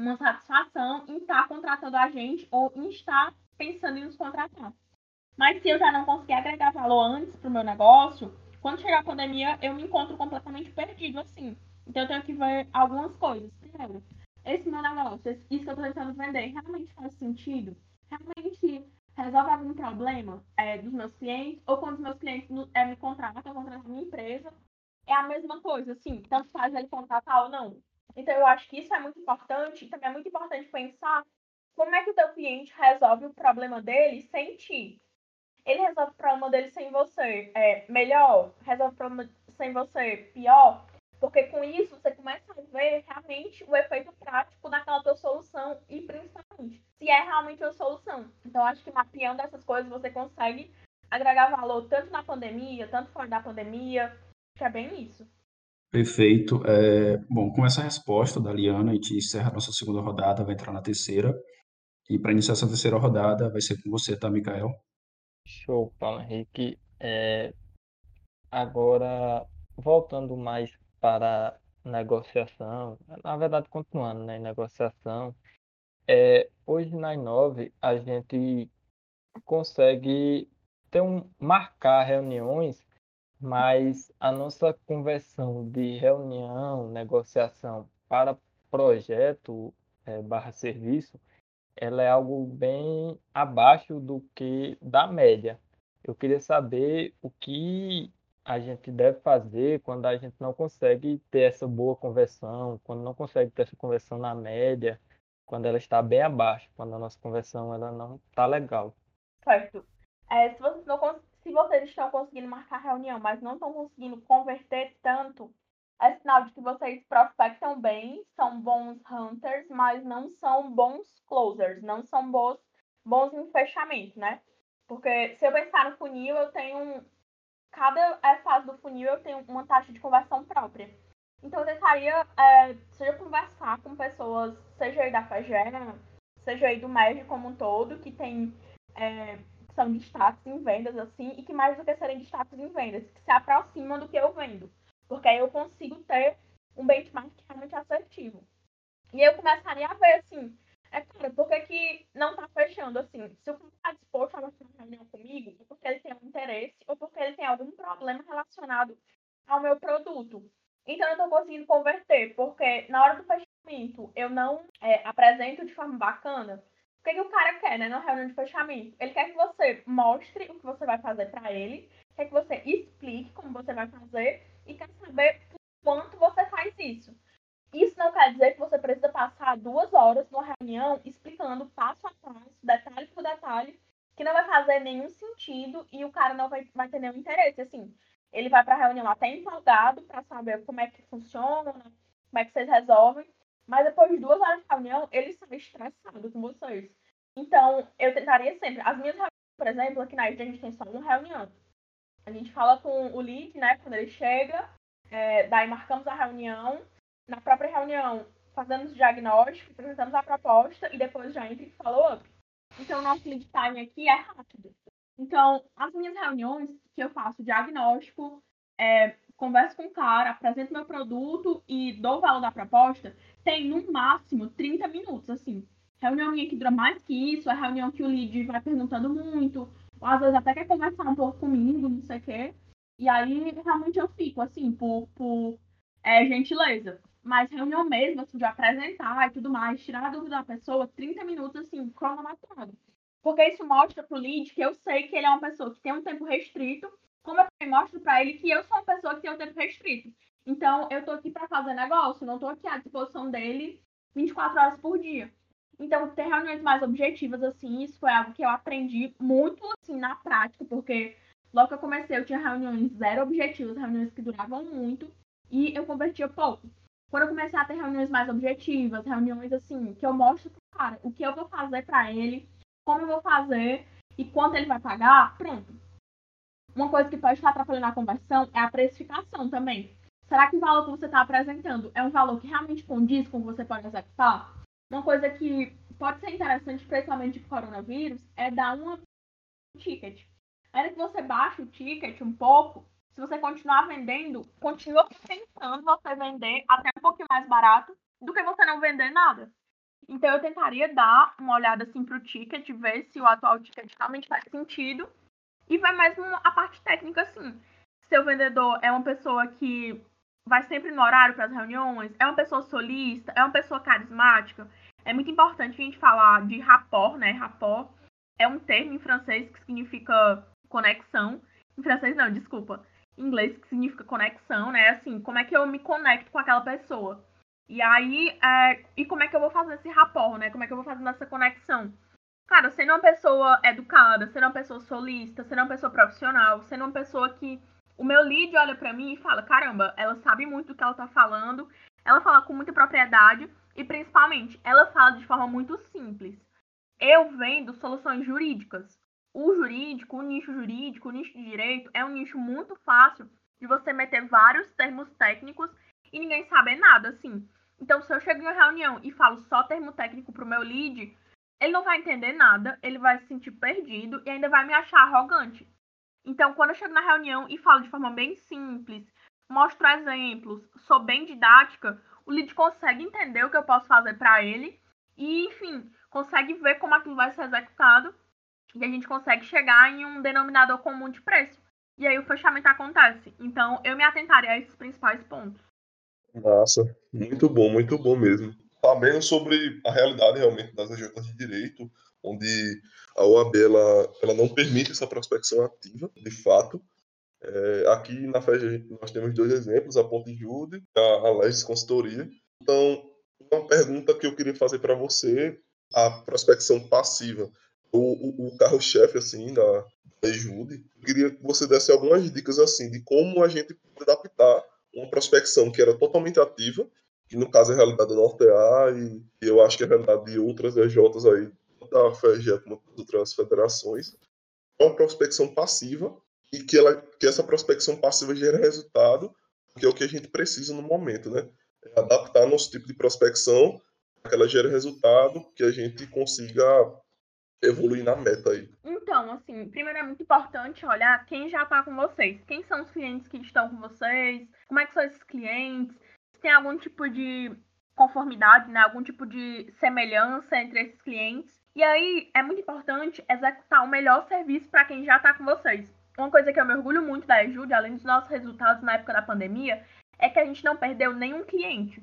Speaker 4: uma satisfação em estar contratando a gente ou em estar pensando em nos contratar. Mas se eu já não conseguir agregar valor antes para o meu negócio, quando chegar a pandemia, eu me encontro completamente perdido, assim. Então eu tenho que ver algumas coisas. Primeiro, esse meu negócio, isso que eu estou tentando vender, realmente faz sentido? Realmente resolve algum problema é, dos meus clientes? Ou quando os meus clientes é, me contratam, contratam a minha empresa, é a mesma coisa, assim, tanto faz ele contratar ou não. Então, eu acho que isso é muito importante. E também é muito importante pensar como é que o teu cliente resolve o problema dele sem ti. Ele resolve o problema dele sem você é, melhor? Resolve o problema sem você pior? Porque com isso você começa a ver realmente o efeito prático daquela tua solução e principalmente se é realmente uma solução. Então acho que mapeando essas coisas você consegue agregar valor tanto na pandemia, tanto fora da pandemia. que é bem isso.
Speaker 1: Perfeito. É, bom, com essa resposta da Liana, a gente encerra a nossa segunda rodada, vai entrar na terceira. E para iniciar essa terceira rodada, vai ser com você, tá, Mikael?
Speaker 3: Show, Paulo Henrique. É, agora, voltando mais para negociação, na verdade, continuando né, negociação, é, hoje na Inove a gente consegue ter um, marcar reuniões, mas a nossa conversão de reunião, negociação para projeto é, barra serviço, ela é algo bem abaixo do que da média. Eu queria saber o que a gente deve fazer quando a gente não consegue ter essa boa conversão, quando não consegue ter essa conversão na média, quando ela está bem abaixo, quando a nossa conversão ela não está legal.
Speaker 4: Certo. É, se, vocês não, se vocês estão conseguindo marcar reunião, mas não estão conseguindo converter tanto, é sinal de que vocês prospectam bem, são bons hunters, mas não são bons closers, não são bons, bons em fechamento, né? Porque se eu pensar no funil, eu tenho. Cada fase do funil eu tenho uma taxa de conversão própria. Então eu tentaria, é, seja conversar com pessoas, seja aí da FEGERA, seja aí do MED como um todo, que tem é, são destaques em vendas, assim, e que mais do que serem destaques em vendas, que se aproximam do que eu vendo. Porque aí eu consigo ter um benchmark realmente assertivo. E eu começaria a ver, assim, é claro, por que, que não está fechando, assim, se o cara está disposto a fazer uma reunião comigo, é porque ele tem um interesse ou porque ele tem algum problema relacionado ao meu produto. Então eu estou conseguindo converter, porque na hora do fechamento eu não é, apresento de forma bacana, o que, que o cara quer, né, na reunião de fechamento? Ele quer que você mostre o que você vai fazer para ele, quer que você explique como você vai fazer e quer saber quanto você faz isso. Isso não quer dizer que você precisa passar duas horas numa reunião explicando passo a passo, detalhe por detalhe, que não vai fazer nenhum sentido e o cara não vai, vai ter nenhum interesse. Assim, ele vai para a reunião até empolgado para saber como é que funciona, como é que vocês resolvem, mas depois de duas horas de reunião, ele sai estressado com vocês. Então, eu tentaria sempre. As minhas reuniões, por exemplo, aqui na IGE a gente tem só uma reunião. A gente fala com o lead, né, quando ele chega, é, daí marcamos a reunião. Na própria reunião, fazemos o diagnóstico, apresentamos a proposta e depois já entra em follow-up. Então, o nosso lead time aqui é rápido. Então, as minhas reuniões que eu faço diagnóstico, é, converso com o cara, apresento meu produto e dou o valor da proposta, tem no máximo 30 minutos, assim. Reunião que dura mais que isso, é reunião que o lead vai perguntando muito, ou às vezes até quer conversar um pouco comigo, não sei o quê. E aí realmente eu fico, assim, por, por é, gentileza. Mas reunião mesmo, assim, de apresentar e tudo mais, tirar a dúvida da pessoa, 30 minutos, assim, cronometrado. Porque isso mostra pro lead que eu sei que ele é uma pessoa que tem um tempo restrito como eu mostro para ele que eu sou uma pessoa que tem o tempo restrito. Então, eu tô aqui para fazer negócio, não tô aqui à disposição dele 24 horas por dia. Então, ter reuniões mais objetivas, assim, isso foi algo que eu aprendi muito, assim, na prática, porque logo que eu comecei, eu tinha reuniões zero objetivas, reuniões que duravam muito, e eu convertia pouco. Quando eu comecei a ter reuniões mais objetivas, reuniões, assim, que eu mostro pro cara o que eu vou fazer para ele, como eu vou fazer e quanto ele vai pagar, pronto uma coisa que pode estar atrapalhando a conversão é a precificação também. Será que o valor que você está apresentando é um valor que realmente condiz com o que você pode executar? Uma coisa que pode ser interessante, principalmente para o coronavírus, é dar uma ticket. Ainda que você baixe o ticket um pouco, se você continuar vendendo, continua pensando você vender até um pouquinho mais barato do que você não vender nada. Então eu tentaria dar uma olhada assim para o ticket, ver se o atual ticket realmente faz sentido e vai mais a parte técnica, assim. Seu vendedor é uma pessoa que vai sempre no horário para as reuniões, é uma pessoa solista, é uma pessoa carismática. É muito importante a gente falar de rapport, né? Rapport é um termo em francês que significa conexão. Em francês não, desculpa. Em inglês que significa conexão, né? Assim, como é que eu me conecto com aquela pessoa. E aí, é... e como é que eu vou fazer esse rapport, né? Como é que eu vou fazer essa conexão? Cara, sendo uma pessoa educada, sendo uma pessoa solista, sendo uma pessoa profissional, sendo uma pessoa que o meu lead olha para mim e fala: caramba, ela sabe muito do que ela tá falando, ela fala com muita propriedade e principalmente ela fala de forma muito simples. Eu vendo soluções jurídicas. O jurídico, o nicho jurídico, o nicho de direito é um nicho muito fácil de você meter vários termos técnicos e ninguém saber nada, assim. Então, se eu chego em uma reunião e falo só termo técnico pro meu lead, ele não vai entender nada, ele vai se sentir perdido e ainda vai me achar arrogante. Então, quando eu chego na reunião e falo de forma bem simples, mostro exemplos, sou bem didática, o lead consegue entender o que eu posso fazer para ele e, enfim, consegue ver como aquilo vai ser executado e a gente consegue chegar em um denominador comum de preço. E aí o fechamento acontece. Então, eu me atentarei a esses principais pontos.
Speaker 5: Massa, muito bom, muito bom mesmo. Sabendo sobre a realidade realmente das agências de direito, onde a OAB ela, ela não permite essa prospecção ativa, de fato, é, aqui na FEG nós temos dois exemplos, a Ponte Jude e a, a Legis Consultoria. Então, uma pergunta que eu queria fazer para você, a prospecção passiva, o, o, o carro-chefe assim da, da Jude, queria que você desse algumas dicas assim de como a gente pode adaptar uma prospecção que era totalmente ativa, que no caso é a realidade da NorteA e, e eu acho que é a realidade de outras EJs aí, da FEG como das outras federações, é uma prospecção passiva e que, ela, que essa prospecção passiva gera resultado, que é o que a gente precisa no momento, né? É adaptar nosso tipo de prospecção para que ela gere resultado, que a gente consiga evoluir na meta aí.
Speaker 4: Então, assim, primeiro é muito importante olhar quem já está com vocês. Quem são os clientes que estão com vocês? Como é que são esses clientes? Se tem algum tipo de conformidade, né? Algum tipo de semelhança entre esses clientes. E aí é muito importante executar o melhor serviço para quem já está com vocês uma coisa que eu me orgulho muito da Ejude, além dos nossos resultados na época da pandemia, é que a gente não perdeu nenhum cliente.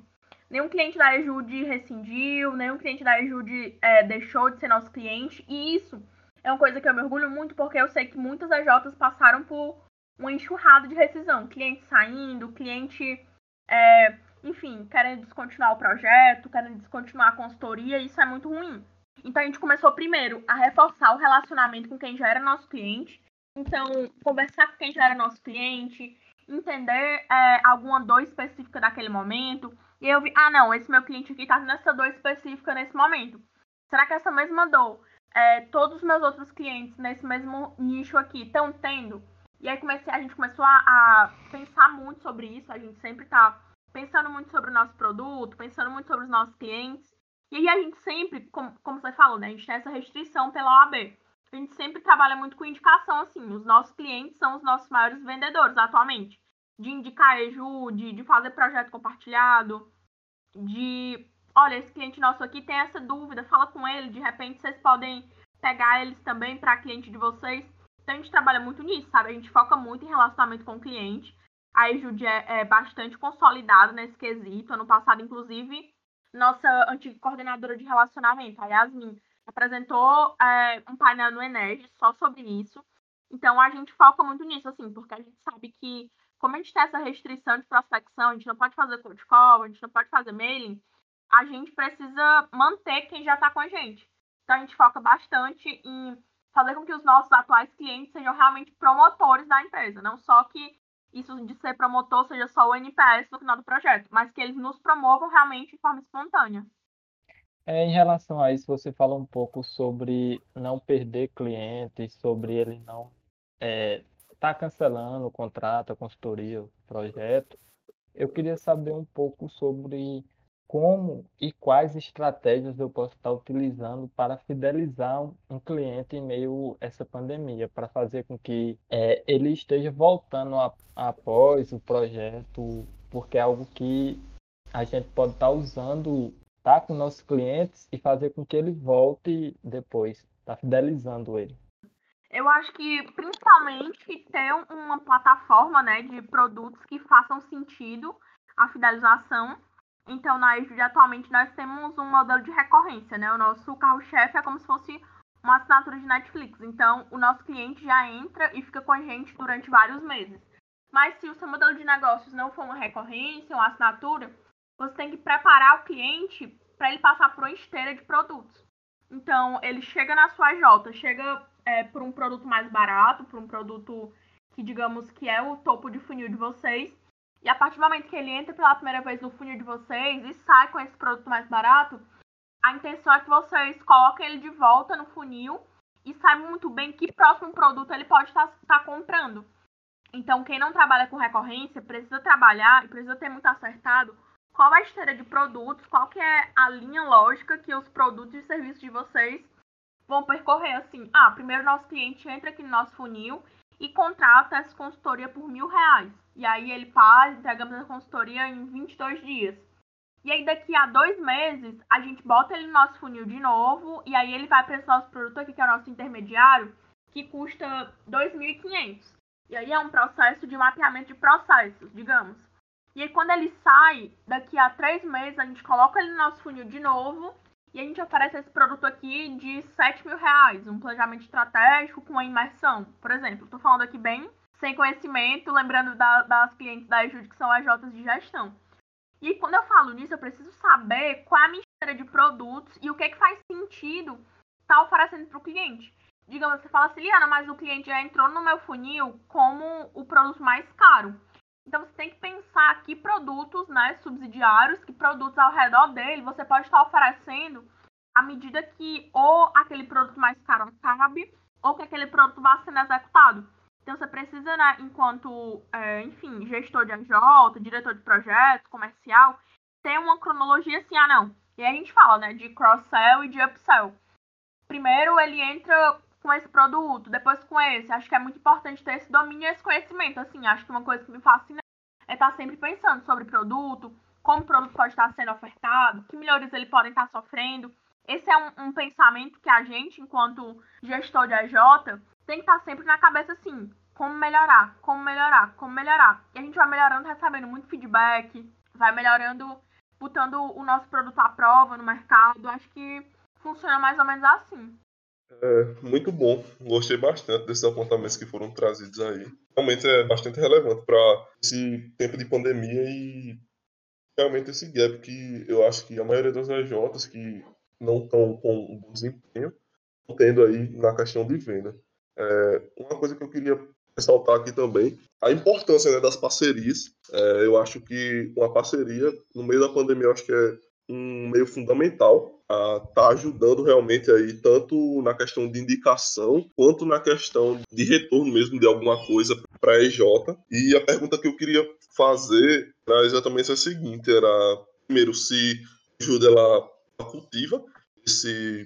Speaker 4: Nenhum cliente da Ejude rescindiu, nenhum cliente da Ejude é, deixou de ser nosso cliente. E isso é uma coisa que eu me orgulho muito, porque eu sei que muitas EJs passaram por uma enxurrada de rescisão. Cliente saindo, cliente, é, enfim, querendo descontinuar o projeto, querendo descontinuar a consultoria, isso é muito ruim. Então a gente começou primeiro a reforçar o relacionamento com quem já era nosso cliente então, conversar com quem já era nosso cliente, entender é, alguma dor específica daquele momento. E eu vi, ah, não, esse meu cliente aqui tá nessa dor específica nesse momento. Será que essa mesma dor, é, todos os meus outros clientes nesse mesmo nicho aqui estão tendo? E aí comecei, a gente começou a, a, pensar muito sobre isso. A gente sempre tá pensando muito sobre o nosso produto, pensando muito sobre os nossos clientes. E aí a gente sempre, como, como você falou, né? A gente tem essa restrição pela OAB a gente sempre trabalha muito com indicação, assim. Os nossos clientes são os nossos maiores vendedores atualmente. De indicar EJU, de, de fazer projeto compartilhado, de. Olha, esse cliente nosso aqui tem essa dúvida, fala com ele, de repente vocês podem pegar eles também para cliente de vocês. Então a gente trabalha muito nisso, sabe? A gente foca muito em relacionamento com o cliente. A Ejude é, é bastante consolidada nesse quesito. Ano passado, inclusive, nossa antiga coordenadora de relacionamento, a Yasmin, apresentou é, um painel no Energy só sobre isso. Então a gente foca muito nisso, assim, porque a gente sabe que, como a gente tem essa restrição de prospecção, a gente não pode fazer cold call, a gente não pode fazer mailing, a gente precisa manter quem já está com a gente. Então a gente foca bastante em fazer com que os nossos atuais clientes sejam realmente promotores da empresa, não só que isso de ser promotor seja só o NPS no final do projeto, mas que eles nos promovam realmente de forma espontânea.
Speaker 3: É, em relação a isso, você fala um pouco sobre não perder clientes, sobre ele não estar é, tá cancelando o contrato, a consultoria, o projeto. Eu queria saber um pouco sobre como e quais estratégias eu posso estar utilizando para fidelizar um, cliente em meio a essa pandemia, para fazer com que é, ele esteja voltando a, após o projeto, porque é algo que a gente pode estar usando tá com nossos clientes e fazer com que ele volte depois, tá fidelizando ele.
Speaker 4: Eu acho que principalmente ter uma plataforma né, de produtos que façam sentido a fidelização. Então, na Ajude, atualmente, nós temos um modelo de recorrência, né? O nosso carro-chefe é como se fosse uma assinatura de Netflix. Então, o nosso cliente já entra e fica com a gente durante vários meses. Mas se o seu modelo de negócios não for uma recorrência, uma assinatura, você tem que preparar o cliente para ele passar por uma esteira de produtos. Então, ele chega na sua J, chega é, por um produto mais barato, por um produto que, digamos, que é o topo de funil de vocês. E a partir do momento que ele entra pela primeira vez no funil de vocês e sai com esse produto mais barato, a intenção é que vocês coloquem ele de volta no funil e saibam muito bem que próximo produto ele pode estar tá, tá comprando. Então, quem não trabalha com recorrência precisa trabalhar e precisa ter muito acertado qual é a esteira de produtos, qual que é a linha lógica que os produtos e serviços de vocês vão percorrer assim. Ah, primeiro nosso cliente entra aqui no nosso funil e contrata essa consultoria por mil reais. E aí ele faz, entregamos a consultoria em 22 dias. E aí daqui a dois meses, a gente bota ele no nosso funil de novo, e aí ele vai para esse nosso produto aqui, que é o nosso intermediário, que custa 2.500. E aí é um processo de mapeamento de processos, digamos. E aí quando ele sai, daqui a três meses, a gente coloca ele no nosso funil de novo, e a gente oferece esse produto aqui de 7 mil reais, um planejamento estratégico com a imersão. Por exemplo, estou falando aqui bem sem conhecimento, lembrando da, das clientes da Ejude que são AJs de gestão. E quando eu falo nisso, eu preciso saber qual é a mistura de produtos e o que, é que faz sentido estar tá oferecendo para o cliente. Digamos, você fala assim, Liana, mas o cliente já entrou no meu funil como o produto mais caro. Então você tem que pensar que produtos né, subsidiários, que produtos ao redor dele você pode estar oferecendo à medida que ou aquele produto mais caro cabe, ou que aquele produto vá sendo executado. Então você precisa, né, enquanto, é, enfim, gestor de AJ, diretor de projeto, comercial, ter uma cronologia assim, ah não. E aí a gente fala, né, de cross-sell e de upsell. Primeiro ele entra com esse produto, depois com esse. Acho que é muito importante ter esse domínio e esse conhecimento. Assim, acho que uma coisa que me fascina é estar sempre pensando sobre produto, como o produto pode estar sendo ofertado, que melhores ele podem estar sofrendo. Esse é um, um pensamento que a gente, enquanto gestor de AJ, tem que estar sempre na cabeça assim, como melhorar, como melhorar, como melhorar. E a gente vai melhorando, recebendo muito feedback, vai melhorando, botando o nosso produto à prova no mercado. Acho que funciona mais ou menos assim.
Speaker 5: É, muito bom. Gostei bastante desses apontamentos que foram trazidos aí. Realmente é bastante relevante para esse tempo de pandemia e realmente esse gap que eu acho que a maioria das EJs que não estão com um bom desempenho estão tendo aí na questão de venda. É, uma coisa que eu queria ressaltar aqui também, a importância né, das parcerias. É, eu acho que uma parceria, no meio da pandemia, eu acho que é um meio fundamental a tá ajudando realmente aí tanto na questão de indicação quanto na questão de retorno mesmo de alguma coisa para a EJ. E a pergunta que eu queria fazer era exatamente a seguinte, era primeiro se ajuda ela cultiva esse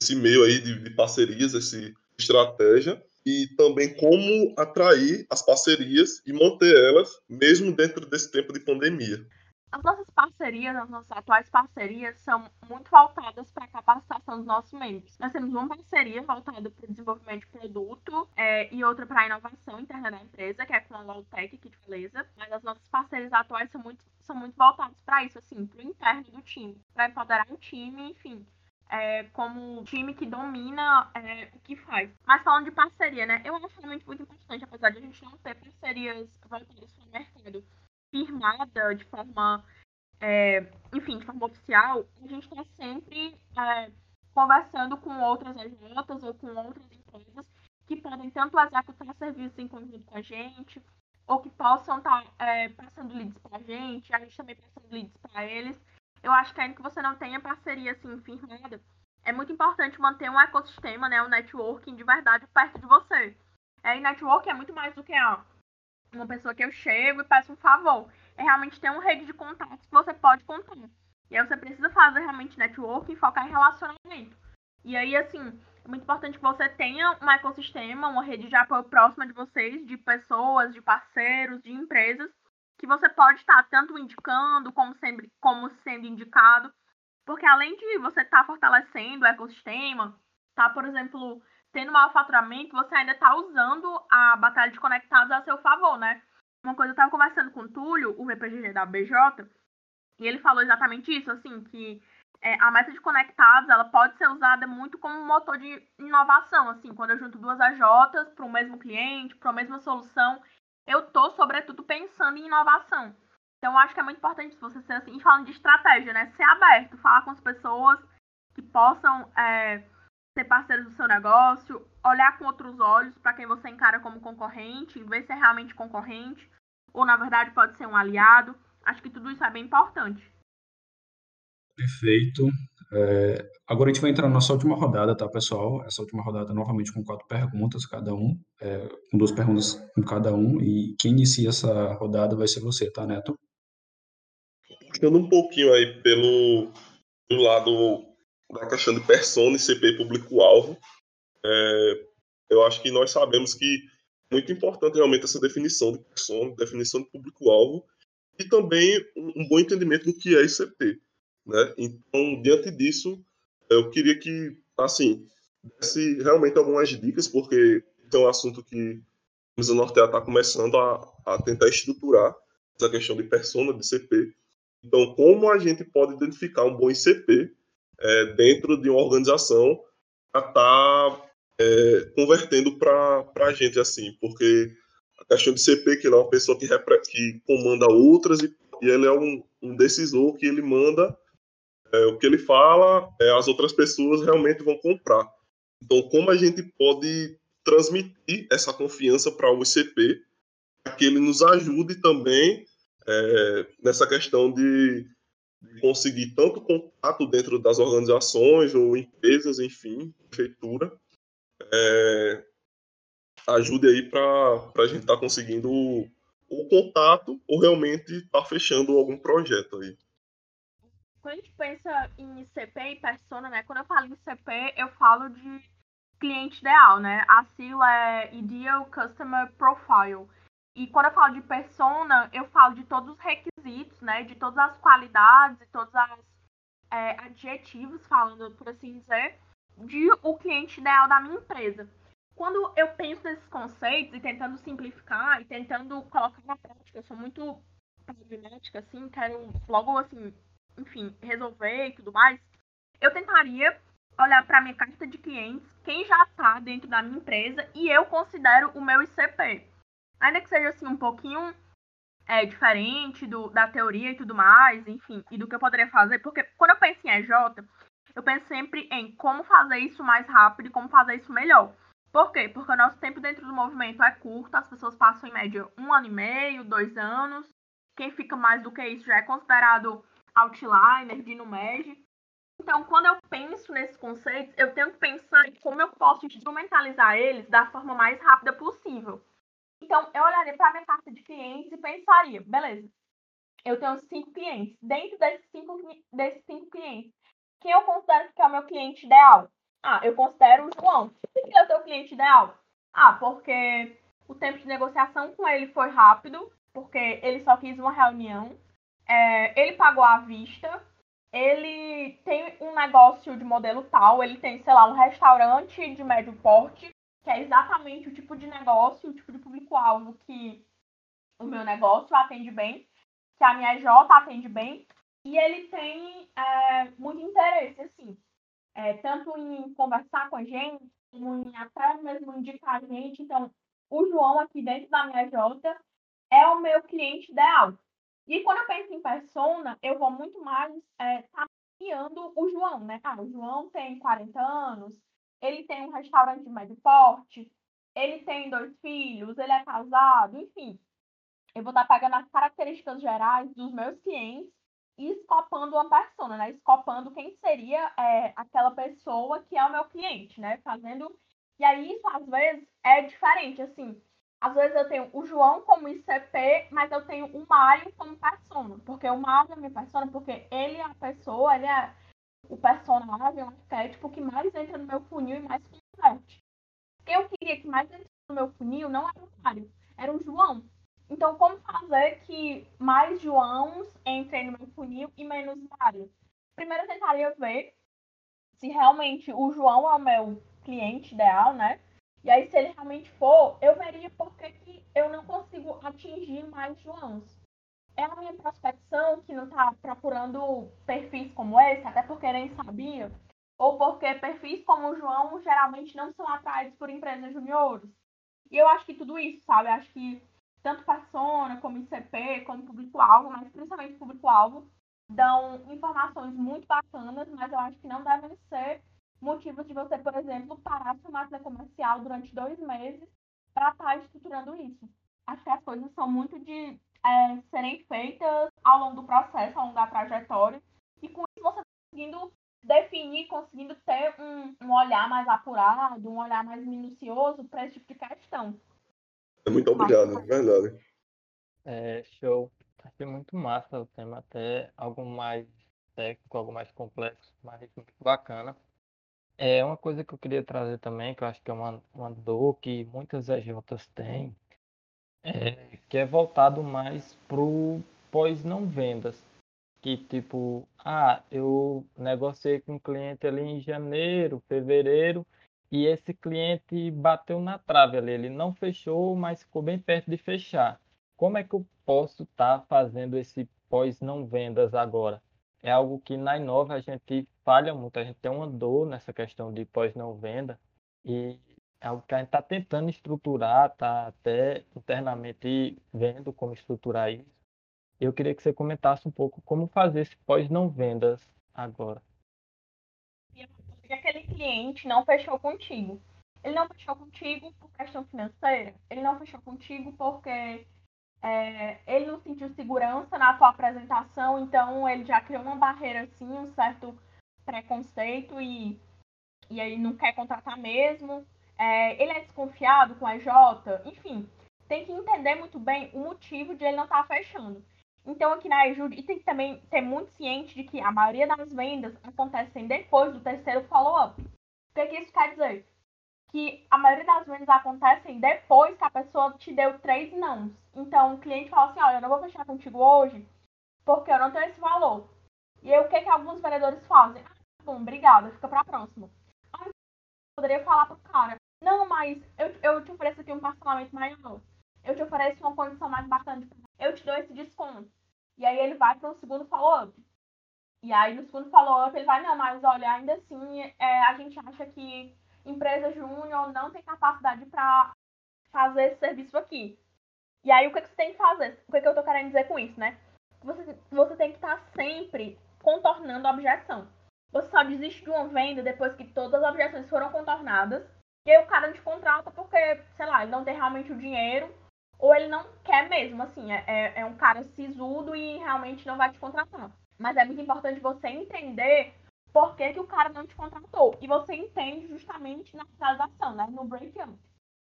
Speaker 5: esse meio aí de, de parcerias, essa estratégia e também como atrair as parcerias e manter elas mesmo dentro desse tempo de pandemia.
Speaker 4: As nossas parcerias, as nossas atuais parcerias, são muito voltadas para a capacitação dos nossos membros. Nós temos uma parceria voltada para o desenvolvimento de produto é, e outra para a inovação interna da empresa, que é com a Lowtech aqui de Beleza. Mas as nossas parcerias atuais são muito, são muito voltadas para isso, assim, para o interno do time, para empoderar o time, enfim. É, como time que domina é, o que faz. Mas falando de parceria, né? Eu acho realmente muito importante, apesar de a gente não ter parcerias voltadas para o mercado firmada de forma, é, enfim, de forma oficial, a gente está sempre é, conversando com outras agências ou com outras empresas que podem tanto executar serviços em conjunto com a gente, ou que possam estar tá, é, passando leads para a gente, a gente também passando leads para eles. Eu acho que ainda que você não tenha parceria assim firmada, é muito importante manter um ecossistema, né, um networking de verdade perto de você. É, e networking é muito mais do que ah, uma pessoa que eu chego e peço um favor. É realmente ter uma rede de contatos que você pode contar. E aí você precisa fazer realmente networking e focar em relacionamento. E aí, assim, é muito importante que você tenha um ecossistema, uma rede de apoio próxima de vocês, de pessoas, de parceiros, de empresas, que você pode estar tanto indicando como, sempre, como sendo indicado. Porque além de você estar fortalecendo o ecossistema, tá, por exemplo, tendo maior faturamento, você ainda está usando a batalha de conectados a seu favor, né? Uma coisa, eu estava conversando com o Túlio, o VPGG da BJ, e ele falou exatamente isso, assim, que é, a meta de conectados, ela pode ser usada muito como um motor de inovação, assim, quando eu junto duas AJs para o mesmo cliente, para a mesma solução, eu estou, sobretudo, pensando em inovação. Então, eu acho que é muito importante você ser assim, falando de estratégia, né? Ser aberto, falar com as pessoas que possam é, ser parceiros do seu negócio, olhar com outros olhos para quem você encara como concorrente, ver se é realmente concorrente, ou na verdade pode ser um aliado. Acho que tudo isso é bem importante.
Speaker 1: Perfeito. É, agora a gente vai entrar na nossa última rodada, tá, pessoal? Essa última rodada novamente com quatro perguntas cada um, é, com duas perguntas com cada um, e quem inicia essa rodada vai ser você, tá, Neto?
Speaker 5: Ficando um pouquinho aí pelo, pelo lado da questão de persona e CP público-alvo, é, eu acho que nós sabemos que muito importante realmente essa definição de persona, definição de público-alvo e também um, um, bom entendimento do que é ICP. Né? Então, diante disso, eu queria que, assim, desse realmente algumas dicas, porque é um assunto que a Mesa Nortear está começando a, a tentar estruturar essa questão de persona, de CP. Então, como a gente pode identificar um bom ICP é, dentro de uma organização para estar tá, é, convertendo para a gente, assim, porque a questão de CP, que ele é uma pessoa que, que comanda outras e, e ele é um, um decisor que ele manda é, o que ele fala, é, as outras pessoas realmente vão comprar. Então, como a gente pode transmitir essa confiança para o ICP, para que ele nos ajude também é, nessa questão de, conseguir tanto contato dentro das organizações ou empresas, enfim, prefeitura, é, ajude aí para a gente estar tá conseguindo o, o, contato ou realmente estar tá fechando algum projeto aí.
Speaker 4: Quando a gente pensa em ICP e persona, né? Quando eu falo em ICP, eu falo de cliente ideal, né? A sigla é Ideal Customer Profile. E quando eu falo de persona, eu falo de todos os requisitos, né? De todas as qualidades e todos os é, adjetivos, falando por assim dizer, de o cliente ideal da minha empresa. Quando eu penso nesses conceitos e tentando simplificar e tentando colocar na prática, eu sou muito pragmática, assim, quero logo, assim, enfim, resolver e tudo mais, eu tentaria olhar para minha carta de clientes, quem já está dentro da minha empresa e eu considero o meu ICP. Ainda que seja assim um pouquinho é, diferente do, da teoria e tudo mais, enfim, e do que eu poderia fazer, porque quando eu penso em EJ, eu penso sempre em como fazer isso mais rápido e como fazer isso melhor. Por quê? Porque o nosso tempo dentro do movimento é curto, as pessoas passam em média um ano e meio, dois anos. Quem fica mais do que isso já é considerado outliner, de NUMED. Então, quando eu penso nesses conceitos, eu tenho que pensar em como eu posso instrumentalizar eles da forma mais rápida possível. Então, eu olharia para a minha carta de clientes e pensaria, beleza, eu tenho cinco clientes. Dentro desses cinco, desses cinco clientes, quem eu considero que é o meu cliente ideal? Ah, eu considero o João. Por que é o teu cliente ideal? Ah, porque o tempo de negociação com ele foi rápido, porque ele só quis uma reunião. É, ele pagou à vista. Ele tem um negócio de modelo tal. Ele tem, sei lá, um restaurante de médio porte, que é exatamente o tipo de negócio, o tipo de público-alvo que o meu negócio atende bem, que a minha J atende bem. E ele tem é, muito interesse, assim, é, tanto em conversar com a gente, como em até mesmo indicar a gente. Então, o João aqui dentro da minha J é o meu cliente ideal. E quando eu penso em persona, eu vou muito mais é, tapeando o João, né? Ah, o João tem 40 anos, ele tem um restaurante de médio porte, ele tem dois filhos, ele é casado, enfim. Eu vou estar pegando as características gerais dos meus clientes e escopando uma persona, né? Escopando quem seria é, aquela pessoa que é o meu cliente, né? Fazendo. E aí, isso às vezes é diferente, assim. Às vezes eu tenho o João como ICP, mas eu tenho o Mário como persona. Porque o Mário é minha persona, porque ele é a pessoa, ele é o personagem, o arquétipo que mais entra no meu funil e mais converte. Eu queria que mais entrasse no meu funil não era o Mário, era o João. Então, como fazer que mais Joãos entrem no meu funil e menos Mário? Primeiro, eu tentaria ver se realmente o João é o meu cliente ideal, né? E aí, se ele realmente for, eu veria por que, que eu não consigo atingir mais Joãos. É a minha prospecção que não está procurando perfis como esse, até porque nem sabia, ou porque perfis como o João geralmente não são atraídos por empresas juniores. E eu acho que tudo isso, sabe? Eu acho que tanto persona, como ICP, como público-alvo, mas principalmente público-alvo, dão informações muito bacanas, mas eu acho que não devem ser motivos de você, por exemplo, parar sua máquina comercial durante dois meses para estar tá estruturando isso. Acho que as coisas são muito de é, serem feitas ao longo do processo, ao longo da trajetória, e com isso você tá conseguindo definir, conseguindo ter um, um olhar mais apurado, um olhar mais minucioso para esse tipo de questão.
Speaker 5: Muito obrigado, é verdade.
Speaker 3: É, show. Achei muito massa o tema, até algo mais técnico, algo mais complexo, mas muito bacana. É uma coisa que eu queria trazer também, que eu acho que é uma, uma dor que muitas EJs têm, é, que é voltado mais pro pós-não vendas. Que tipo, ah, eu negociei com um cliente ali em janeiro, fevereiro, e esse cliente bateu na trave ali, ele não fechou, mas ficou bem perto de fechar. Como é que eu posso estar tá fazendo esse pós-não vendas agora? É algo que na Inova a gente falha muito, a gente tem uma dor nessa questão de pós-não venda e é algo que a gente está tentando estruturar, está até internamente vendo como estruturar isso. Eu queria que você comentasse um pouco como fazer esse pós-não vendas agora.
Speaker 4: Porque aquele cliente não fechou contigo. Ele não fechou contigo por questão financeira. Ele não fechou contigo porque é, ele não sentiu segurança na tua apresentação, então ele já criou uma barreira assim, um certo preconceito e, e aí não quer contratar mesmo. É, ele é desconfiado com a J, enfim, tem que entender muito bem o motivo de ele não estar tá fechando. Então, aqui na Ajude, e tem que também ter muito ciente de que a maioria das vendas acontecem depois do terceiro follow-up. O que, que isso quer dizer? Que a maioria das vendas acontecem depois que a pessoa te deu três nãos. Então, o cliente fala assim, olha, eu não vou fechar contigo hoje porque eu não tenho esse valor. E aí, o que, que alguns vendedores fazem? Ah, tá bom, obrigada, fica pra próxima. Aí, eu poderia falar pro cara, não, mas eu, eu te ofereço aqui um parcelamento maior. Eu te ofereço uma condição mais bacana. Eu te dou esse desconto. E aí ele vai para o segundo follow-up. E aí no segundo follow-up ele vai, não, mas olha, ainda assim é, a gente acha que empresa júnior não tem capacidade para fazer esse serviço aqui. E aí o que, que você tem que fazer? O que, que eu tô querendo dizer com isso, né? Você, você tem que estar tá sempre contornando a objeção. Você só desiste de uma venda depois que todas as objeções foram contornadas e aí o cara te contrata porque, sei lá, ele não tem realmente o dinheiro, ou ele não quer mesmo, assim, é, é, é um cara sisudo e realmente não vai te contratar. Mas é muito importante você entender por que, que o cara não te contratou. E você entende justamente na finalização, né? No break-up.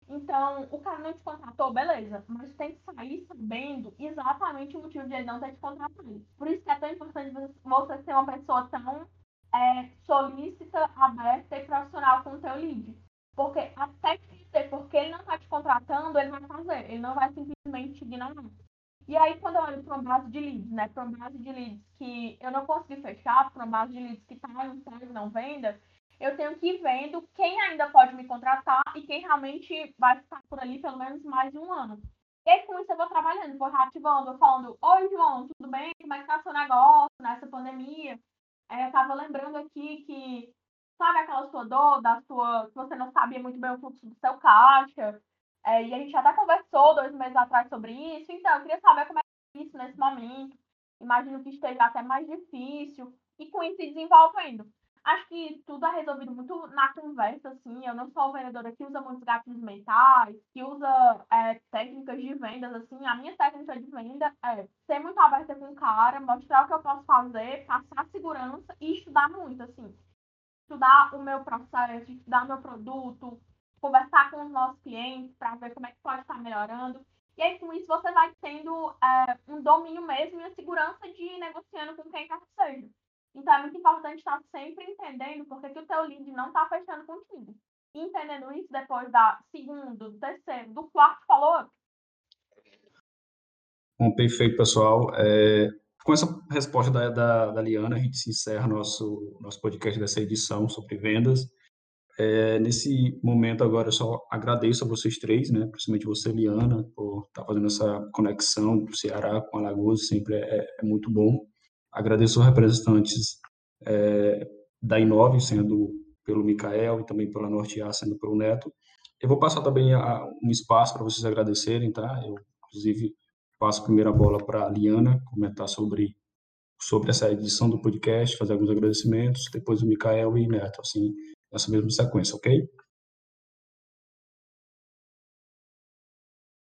Speaker 4: Então, o cara não te contratou, beleza, mas tem que sair sabendo exatamente o motivo de ele não ter te contratado. Por isso que é tão importante você ser uma pessoa tão é, solícita, aberta e profissional com o teu lead. Porque até que dizer porque ele não está te contratando, ele vai fazer. Ele não vai simplesmente ignorar. E aí, quando eu olho para uma base de leads, né? Para uma base de leads que eu não consegui fechar, para uma base de leads que está em pós não venda, eu tenho que ir vendo quem ainda pode me contratar e quem realmente vai ficar por ali pelo menos mais de um ano. E aí, com isso, eu vou trabalhando, vou reativando, vou falando: Oi, João, tudo bem? Como é que tá seu negócio nessa pandemia? É, eu estava lembrando aqui que sabe aquela sua dor, da sua. que você não sabia muito bem o fluxo do seu caixa. É, e a gente até conversou dois meses atrás sobre isso. Então, eu queria saber como é é isso nesse momento. Imagino que esteja até mais difícil. E com isso desenvolvendo. Acho que tudo é resolvido muito na conversa, assim. Eu não sou vendedora que usa muitos gatilhos mentais, que usa é, técnicas de vendas, assim. A minha técnica de venda é ser muito aberta com o cara, mostrar o que eu posso fazer, passar segurança e estudar muito, assim estudar o meu processo, estudar meu produto, conversar com os nossos clientes para ver como é que pode estar melhorando. E aí, com isso, você vai tendo é, um domínio mesmo e a segurança de ir negociando com quem quer que seja. Então, é muito importante estar sempre entendendo por que, que o teu lead não está fechando contigo. E entendendo isso depois da segundo, do terceiro, do quarto follow-up.
Speaker 1: Bom, perfeito, pessoal. É, com essa resposta da, da, da, Liana, a gente se encerra nosso, nosso podcast dessa edição sobre vendas. É, nesse momento agora, eu só agradeço a vocês três, né, principalmente você, Liana, por estar tá fazendo essa conexão do Ceará com Alagoas, sempre é, é muito bom. Agradeço os representantes é, da Inove, sendo pelo Micael e também pela Norte A, sendo pelo Neto. Eu vou passar também a, um espaço para vocês agradecerem, tá? Eu, inclusive, passo a primeira bola para a Liana comentar sobre, sobre essa edição do podcast, fazer alguns agradecimentos, depois o Mikael e Neto, assim, nessa mesma sequência, ok?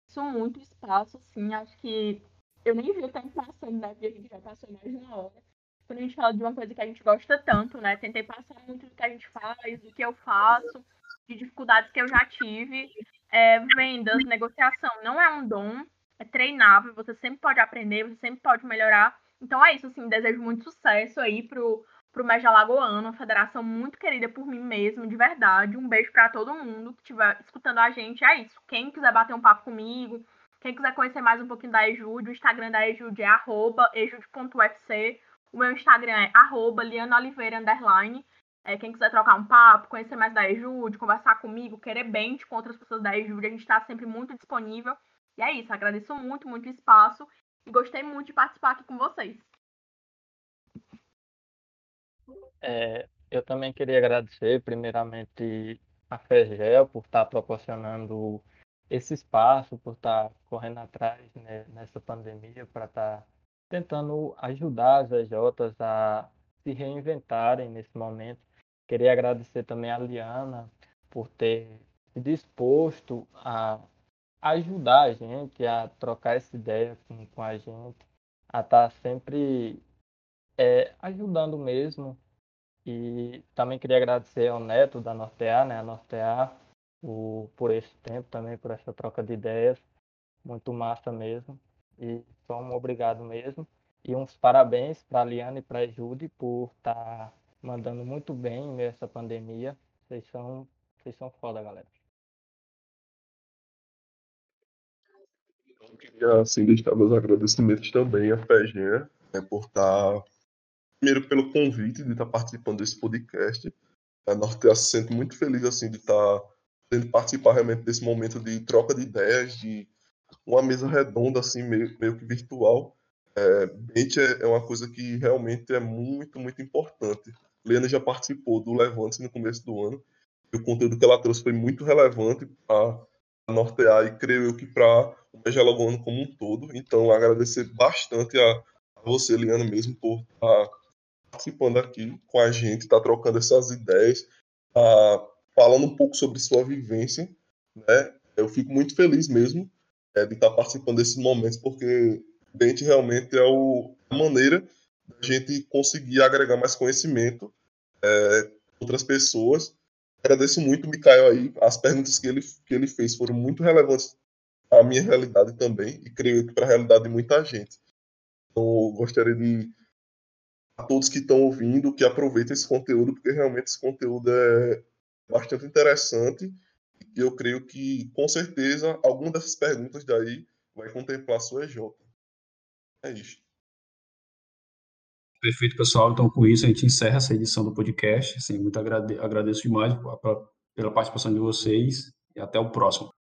Speaker 2: São muito espaço, assim, acho que eu nem vi o tempo passando, né? A gente já passou mais de uma hora. Quando a gente fala de uma coisa que a gente gosta tanto, né? Tentei passar muito do que a gente faz, do que eu faço, de dificuldades que eu já tive. É, vendas, negociação, não é um dom, é treinável, você sempre pode aprender, você sempre pode melhorar. Então é isso, assim, desejo muito sucesso aí pro,
Speaker 4: pro MES Alagoano, uma federação muito querida por mim mesmo, de verdade. Um beijo para todo mundo que estiver escutando a gente. É isso. Quem quiser bater um papo comigo, quem quiser conhecer mais um pouquinho da Ejude, o Instagram da Ejude é arroba. O meu Instagram é arroba underline. É, quem quiser trocar um papo, conhecer mais da Ejude, conversar comigo, querer bem com outras pessoas da Ejude, a gente está sempre muito disponível. E é isso, agradeço muito, muito espaço e gostei muito de participar aqui com vocês.
Speaker 3: É, eu também queria agradecer, primeiramente, a FEGEL por estar proporcionando esse espaço, por estar correndo atrás né, nessa pandemia, para estar tentando ajudar as EJs a se reinventarem nesse momento. Queria agradecer também a Liana por ter se disposto a ajudar a gente, a trocar essa ideia com, com a gente, a estar sempre é, ajudando mesmo e também queria agradecer ao Neto da Nortear, né, a Nortear, o, por esse tempo também, por essa troca de ideias. Muito massa mesmo. E só um obrigado mesmo. E uns parabéns para a Liana e para a Judy por estar tá mandando muito bem em meio a essa pandemia. Vocês são, vocês são foda, galera.
Speaker 5: Eu queria assim, deixar meus agradecimentos também à FEGEA né, por estar tá primeiro pelo convite de estar participando desse podcast. A Norte se sente muito feliz assim de estar podendo participar realmente desse momento de troca de ideias, de uma mesa redonda assim meio, meio que virtual. É, é, é uma coisa que realmente é muito, muito importante. Lena já participou do Levante no começo do ano. E o conteúdo que ela trouxe foi muito relevante para nortear e creio eu que para o Megalagoano como um todo. Então, agradecer bastante a, a você, Liana, mesmo, por estar participando aqui com a gente, está trocando essas ideias, tá falando um pouco sobre sua vivência, né? Eu fico muito feliz mesmo é, de estar tá participando desses momentos, porque Dente realmente é o, a maneira da gente conseguir agregar mais conhecimento é, outras pessoas. Agradeço muito, Mikael, aí. As perguntas que ele, que ele fez foram muito relevantes à minha realidade também, e creio que para a realidade de muita gente. Então, gostaria de a todos que estão ouvindo que aproveitem esse conteúdo, porque realmente esse conteúdo é bastante interessante e eu creio que, com certeza, alguma dessas perguntas daí vai contemplar a sua EJ. É isso.
Speaker 1: Perfeito, pessoal. Então, com isso, a gente encerra essa edição do podcast. Assim, muito agrade agradeço demais pela participação de vocês e até o próximo.